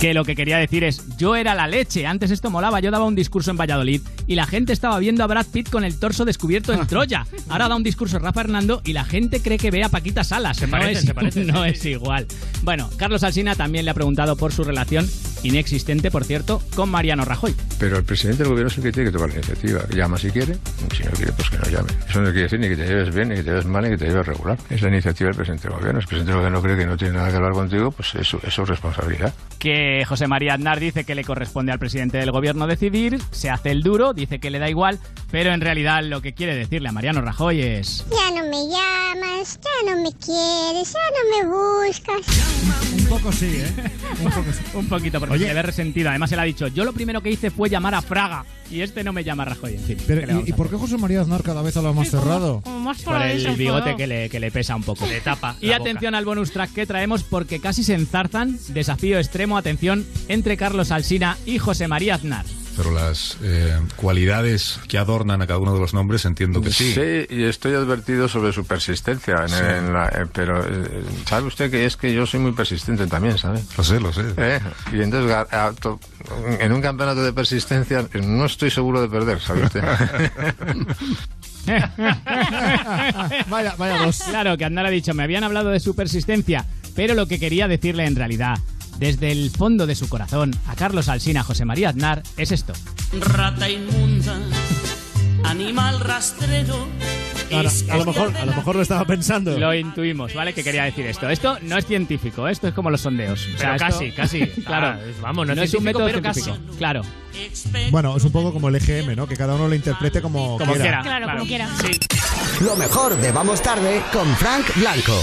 Que lo que quería decir es, yo era la leche, antes esto molaba, yo daba un discurso en Valladolid y la gente estaba viendo a Brad Pitt con el torso descubierto en Troya. Ahora da un discurso Rafa Hernando y la gente cree que ve a Paquita Salas. Se no parecen, es, se parecen, no sí, es igual. Bueno, Carlos Alsina también le ha preguntado por su relación inexistente, por cierto, con Mariano Rajoy. Pero el presidente del gobierno es el que tiene que tomar la iniciativa. Llama si quiere, si no quiere, pues que no llame. Eso no quiere decir ni que te lleves bien, ni que te lleves mal, ni que te lleves regular. Es la iniciativa del presidente del gobierno. Si el presidente del gobierno cree que no tiene nada que hablar contigo, pues es su, es su responsabilidad. Que José María Aznar dice que le corresponde al presidente del gobierno decidir, se hace el duro, dice que le da igual, pero en realidad lo que quiere decirle a Mariano Rajoy es... Ya no me llamas, ya no me quieres, ya no me buscas. Un poco sí, ¿eh? Un poco sí. Un poquito, porque se le ve resentido. Además, él ha dicho, yo lo primero que hice fue llamar a Fraga, y este no me llama Rajoy. En fin, Pero, ¿qué le vamos ¿y, por qué José María Aznar cada vez habla más cerrado? por el bigote que le, que le pesa un poco. Le tapa Y la atención al bonus track que traemos porque casi se enzarzan. Desafío extremo, atención, entre Carlos Alsina y José María Aznar. Pero las eh, cualidades que adornan a cada uno de los nombres entiendo que sí. y estoy advertido sobre su persistencia. en- Sí. en la- eh, pero eh, sabe usted que es que yo soy muy persistente también, ¿sabe? Lo sé, lo sé. ¿Eh? Y entonces, ga- a- to- en un campeonato de persistencia, eh, no estoy seguro de perder, ¿sabe usted? vaya, vaya dos. Claro, que Aznar ha dicho, me habían hablado de su persistencia, pero lo que quería decirle en realidad, desde el fondo de su corazón, a Carlos Alsina, José María Aznar, es esto. Rata inmunda, animal rastrero. Ahora, a, lo mejor, a lo mejor lo estaba pensando. Lo intuimos, ¿vale? Que quería decir esto. Esto no es científico, esto es como los sondeos. O sea, Pero esto- casi, casi. claro, Ah, vamos, no es es un científico, método pero casi. Claro. Bueno, es un poco como el EGM, ¿no? Que cada uno lo interprete como, Como quiera. Claro, como quiera. Lo mejor de Vamos Tarde con Frank Blanco.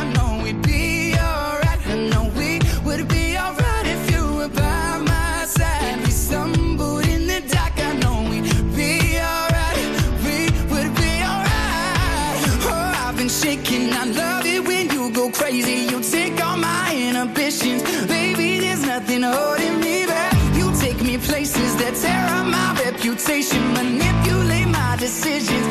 holding me back. You take me places that tear up my reputation, manipulate my decisions,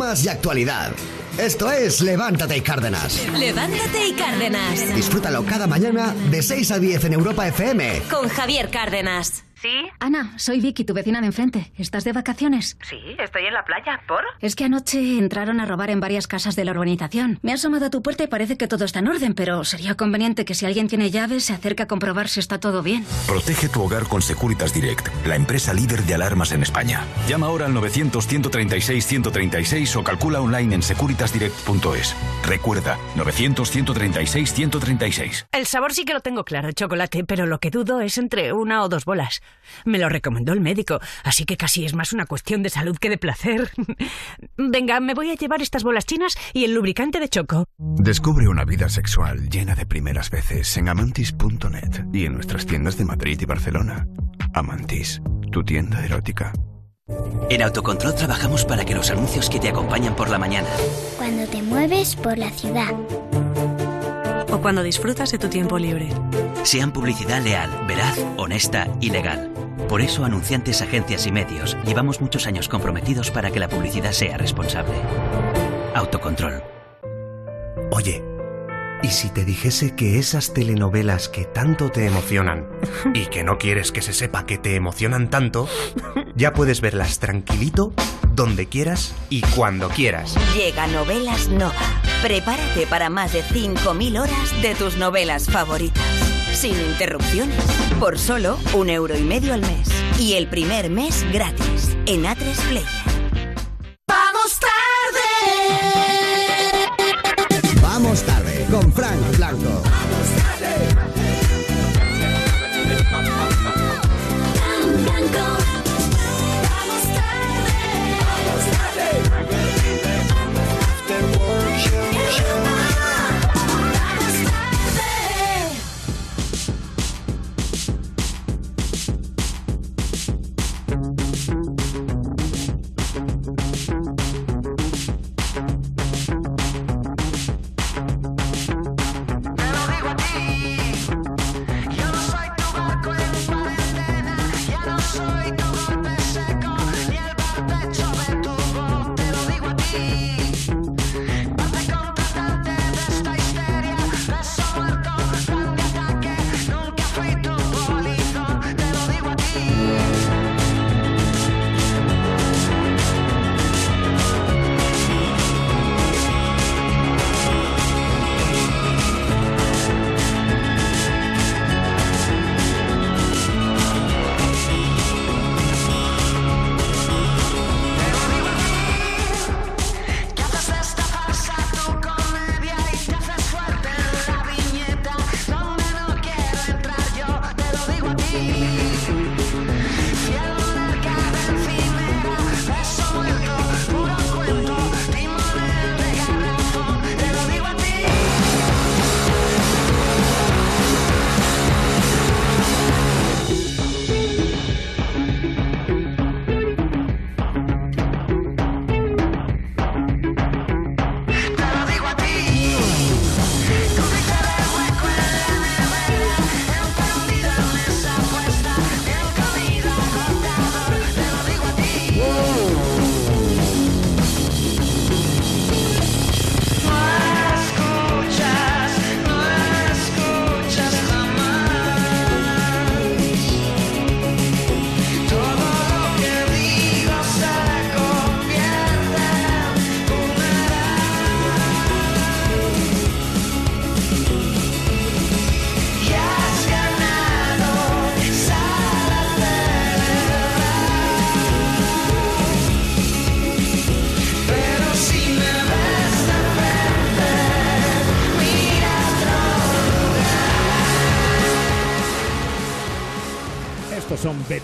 Y actualidad. Esto es Levántate y Cárdenas. Levántate y Cárdenas. Disfrútalo cada mañana de 6 a 10 en Europa FM. Con Javier Cárdenas. ¿Sí? Ana, soy Vicky, tu vecina de enfrente. ¿Estás de vacaciones? Sí, estoy en la playa. ¿Por? Es que anoche entraron a robar en varias casas de la urbanización. Me he asomado a tu puerta y parece que todo está en orden, pero sería conveniente que si alguien tiene llaves se acerque a comprobar si está todo bien. Protege tu hogar con Securitas Direct, la empresa líder de alarmas en España. Llama ahora al 900-136-136 o calcula online en securitasdirect.es. Recuerda, 900-136-136. El sabor sí que lo tengo claro, chocolate, pero lo que dudo es entre una o dos bolas. Me lo recomendó el médico, así que casi es más una cuestión de salud que de placer. Venga, me voy a llevar estas bolas chinas y el lubricante de choco. Descubre una vida sexual llena de primeras veces en amantis.net y en nuestras tiendas de Madrid y Barcelona. Amantis, tu tienda erótica. En Autocontrol trabajamos para que los anuncios que te acompañan por la mañana, Cuando te mueves por la ciudad. O cuando disfrutas de tu tiempo libre. sean publicidad leal, veraz, honesta y legal. Por eso, anunciantes, agencias y medios, llevamos muchos años comprometidos para que la publicidad sea responsable. Autocontrol. Oye, ¿y si te dijese que esas telenovelas que tanto te emocionan y que no quieres que se sepa que te emocionan tanto, ya puedes verlas tranquilito, donde quieras y cuando quieras? Llega Novelas Nova. Prepárate para más de 5.000 horas de tus novelas favoritas. Sin interrupciones. Por solo un euro y medio al mes. Y el primer mes gratis. En A3 Player. ¡Vamos tarde! Vamos tarde con Frank Blanco. Estos son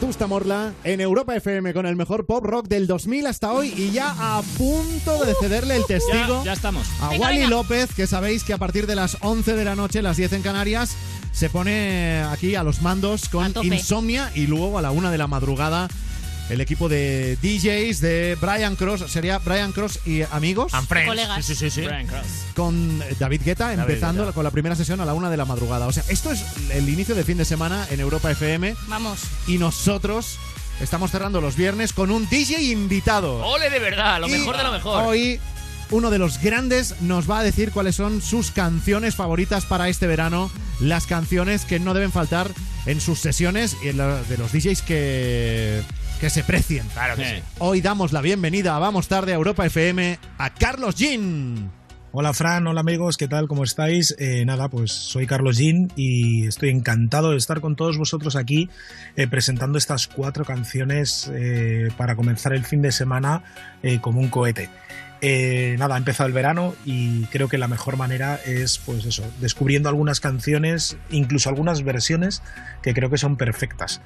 Vetusta Morla en Europa FM con el mejor pop rock del 2000 hasta hoy y ya a punto de cederle el testigo Ya, ya estamos. a Venga, Wally venga. López, que sabéis que a partir de las 11 de la noche, las 10 en Canarias, se pone aquí a los mandos con. Insomnia y luego a la 1 de la madrugada el equipo de DJs de Brian Cross, sería Brian Cross y amigos. And friends. Colegas. Sí, sí, sí. sí. Brian Cross. Con David Guetta, empezando Guetta. con la primera sesión a la una de la madrugada. O sea, esto es el inicio de fin de semana en Europa FM Vamos. y nosotros estamos cerrando los viernes con un DJ invitado. Ole de verdad, lo Y mejor de lo mejor. Hoy uno de los grandes nos va a decir cuáles son sus canciones favoritas para este verano, las canciones que no deben faltar en sus sesiones y en la de los DJs que que se precien. Claro que sí. Hoy damos la bienvenida a Vamos Tarde a Europa FM a Carlos Jean. Hola Fran, hola amigos, ¿qué tal? ¿Cómo estáis? Eh, nada, pues soy Carlos Jean y estoy encantado de estar con todos vosotros aquí eh, presentando estas cuatro canciones eh, para comenzar el fin de semana como un cohete. Nada, ha empezado el verano y creo que la mejor manera es, pues eso, descubriendo algunas canciones, incluso algunas versiones que creo que son perfectas.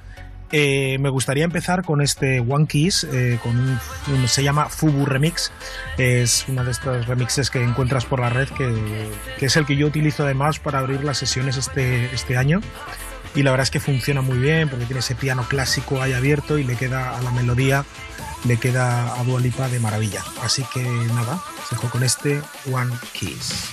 Eh, me gustaría empezar con este One Kiss, eh, se llama Fubu Remix. Es uno de estos remixes que encuentras por la red, que, es el que yo utilizo además para abrir las sesiones este, este año. Y la verdad es que funciona muy bien porque tiene ese piano clásico ahí abierto y le queda a la melodía, le queda a Dua Lipa de maravilla. Así que nada, dejo con este One Kiss.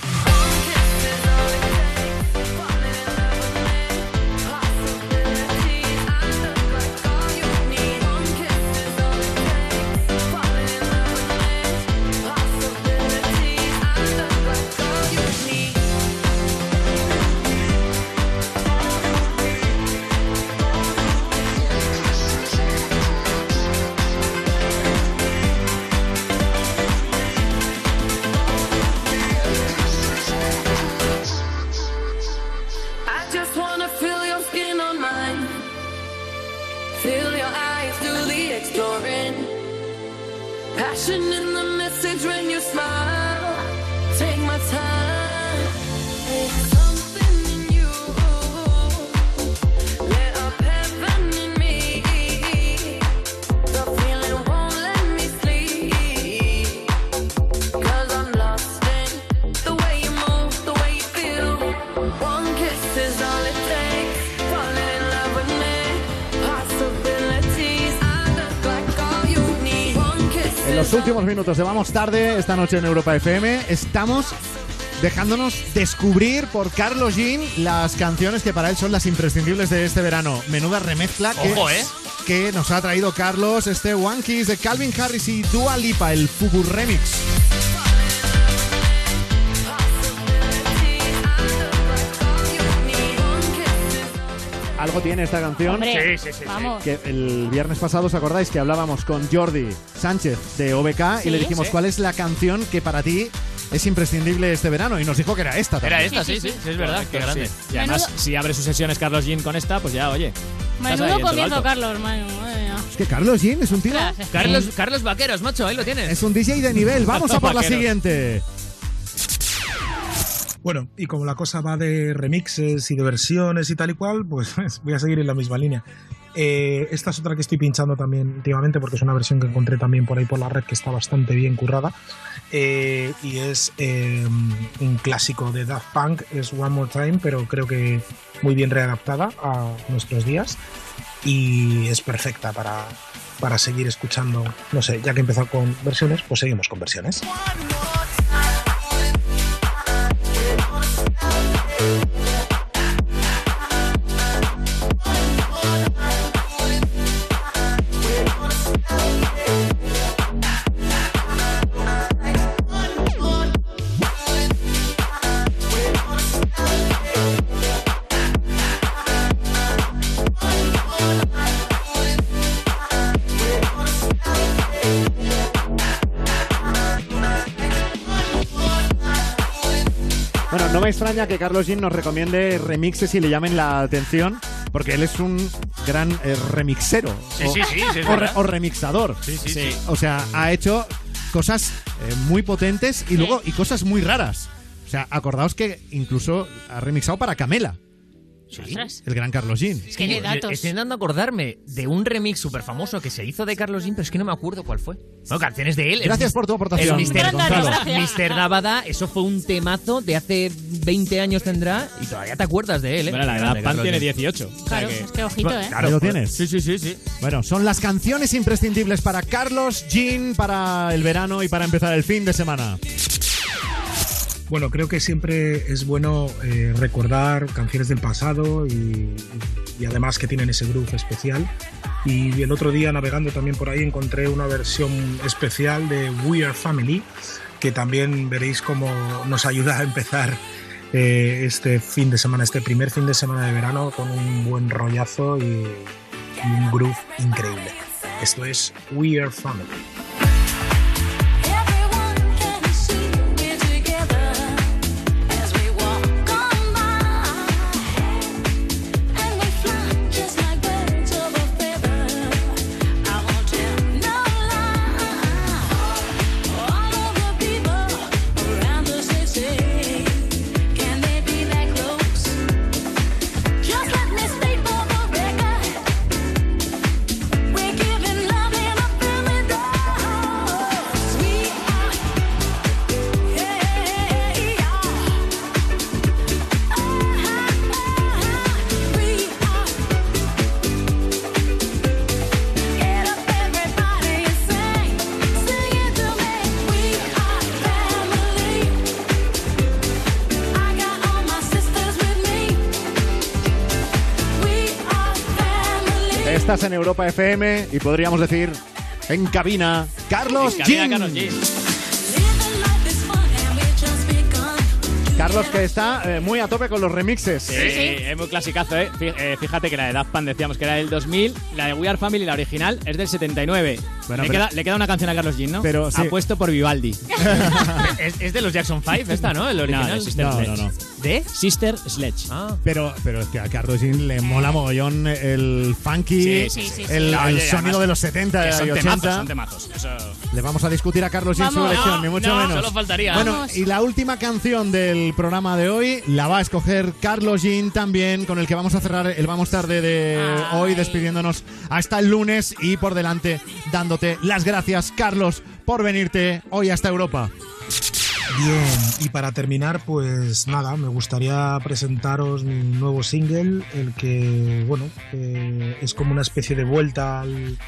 Minutos de Vamos Tarde, esta noche en Europa FM, estamos dejándonos descubrir por Carlos Jean las canciones que para él son las imprescindibles de este verano. Menuda remezcla que, Ojo, ¿eh? que nos ha traído Carlos, este One Kiss de Calvin Harris y Dua Lipa, el Fubu Remix. Algo tiene esta canción. Hombre, Sí, sí, sí, vamos. Que el viernes pasado, ¿os acordáis que hablábamos con Jordi Sánchez de OBK y Sí. le dijimos Sí. cuál es la canción que para ti es imprescindible este verano? Y nos dijo que era esta. Era también. esta, sí, sí, sí, es verdad, qué Correcto, grande. sí. Y además, Menudo- si abre sus sesiones Carlos Jean con esta, pues ya, oye. Menudo comienzo. Carlos. madre mía. Es que Carlos Jean es un tío. Carlos, Carlos Vaqueros, macho, ahí lo tienes. Es un DJ de nivel. Vamos a por la siguiente. Bueno, y como la cosa va de remixes y de versiones y tal y cual, pues voy a seguir en la misma línea. Eh, esta es otra que estoy pinchando también últimamente porque es una versión que encontré también por ahí por la red que está bastante bien currada. Eh, y es eh, un clásico de Daft Punk, es One More Time, pero creo que muy bien readaptada a nuestros días y es perfecta para, para seguir escuchando. No sé, ya que he empezado con versiones, pues seguimos con versiones. Bueno, no me extraña que Carlos Jean nos recomiende remixes y le llamen la atención, porque él es un gran eh, remixero. Sí, o, sí, sí, sí, es o, re- verdad. o remixador. Sí, sí, sí. O sea, ha hecho cosas eh, muy potentes y luego y cosas muy raras. O sea, acordaos que incluso ha remixado para Camela. Ostras. El gran Carlos Jean. Es que de datos. Estoy intentando acordarme de un remix súper famoso que se hizo de Carlos Jean, pero es que no me acuerdo cuál fue. No, canciones de él. Gracias El- por tu aportación, El Mr. Gonzalo. Mr. Eso fue un temazo de hace 20 años tendrá y todavía te acuerdas de él, ¿eh? Bueno, la edad Pan Carlos tiene Jean. 18. o sea Claro, que- es que ojito, ¿eh? Ahí lo tienes. Sí, sí, sí, sí. Bueno, son las canciones imprescindibles para Carlos Jean para el verano y para empezar el fin de semana. Bueno, creo que siempre es bueno eh, recordar canciones del pasado y, y además que tienen ese groove especial. Y el otro día navegando también por ahí encontré una versión especial de We Are Family que también veréis cómo nos ayuda a empezar eh, este fin de semana, este primer fin de semana de verano con un buen rollazo y, y un groove increíble. Esto es We Are Family. Europa FM y podríamos decir en cabina Carlos En cabina. Carlos que está eh, muy a tope con los remixes. Sí, es muy clasicazo, ¿eh? Eh, Fíjate que la de Daft Punk decíamos que era del 2000, la de We Are Family, la original, es del 79. Bueno, le, pero- queda, le queda una canción a Carlos Jean, ¿no? Pero sí. Apuesto por Vivaldi. es, es de los Jackson 5 esta, ¿no? El original. No, de Sister No, Sledge. no, no. ¿De? Sister Sledge. Ah. Pero, pero es que a Carlos Jean le mola mogollón el funky, Sí, sí, sí, sí. el, No, el oye, sonido además, de los 70 que y son 80. temazos, son temazos. Eso... Le vamos a discutir a Carlos Jean su elección, No, ni mucho no, menos. solo faltaría. Bueno, Vamos. y la última canción del programa de hoy la va a escoger Carlos Jean también, con el que vamos a cerrar el Vamos Tarde de hoy, despidiéndonos hasta el lunes y por delante dándote las gracias, Carlos, por venirte hoy hasta Europa. Bien, y para terminar, pues nada, me gustaría presentaros mi nuevo single, el que, bueno, eh, es como una especie de vuelta al,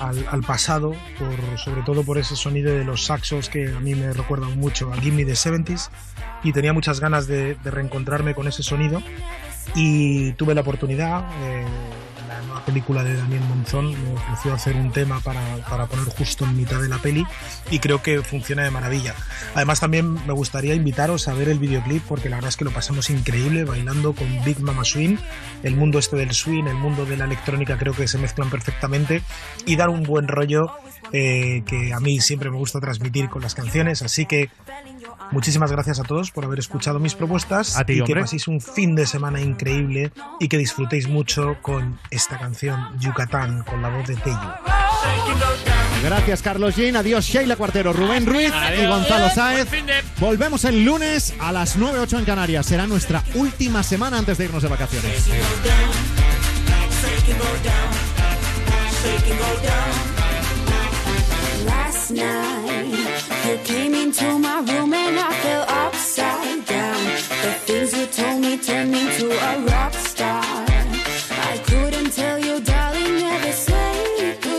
al- al pasado, por, sobre todo por ese sonido de los saxos que a mí me recuerdan mucho a Give Me the 70s, y tenía muchas ganas de, de reencontrarme con ese sonido, y tuve la oportunidad. eh, película de Daniel Monzón me ofreció hacer un tema para, para poner justo en mitad de la peli y creo que funciona de maravilla. Además también me gustaría invitaros a ver el videoclip porque la verdad es que lo pasamos increíble bailando con Big Mama Swing. El mundo este del swing, el mundo de la electrónica creo que se mezclan perfectamente y dar un buen rollo eh, que a mí siempre me gusta transmitir con las canciones. Así que Muchísimas gracias a todos por haber escuchado mis propuestas y que paséis un fin de semana increíble y que disfrutéis mucho con esta canción Yucatán con la voz de Tello. Gracias Carlos Jean, adiós Sheila Cuartero, Rubén Ruiz y Gonzalo Sáez. Volvemos el lunes a las 9.08 en Canarias. Será nuestra última semana antes de irnos de vacaciones. You came into my room and I fell upside down. The things you told me turned me to a rock.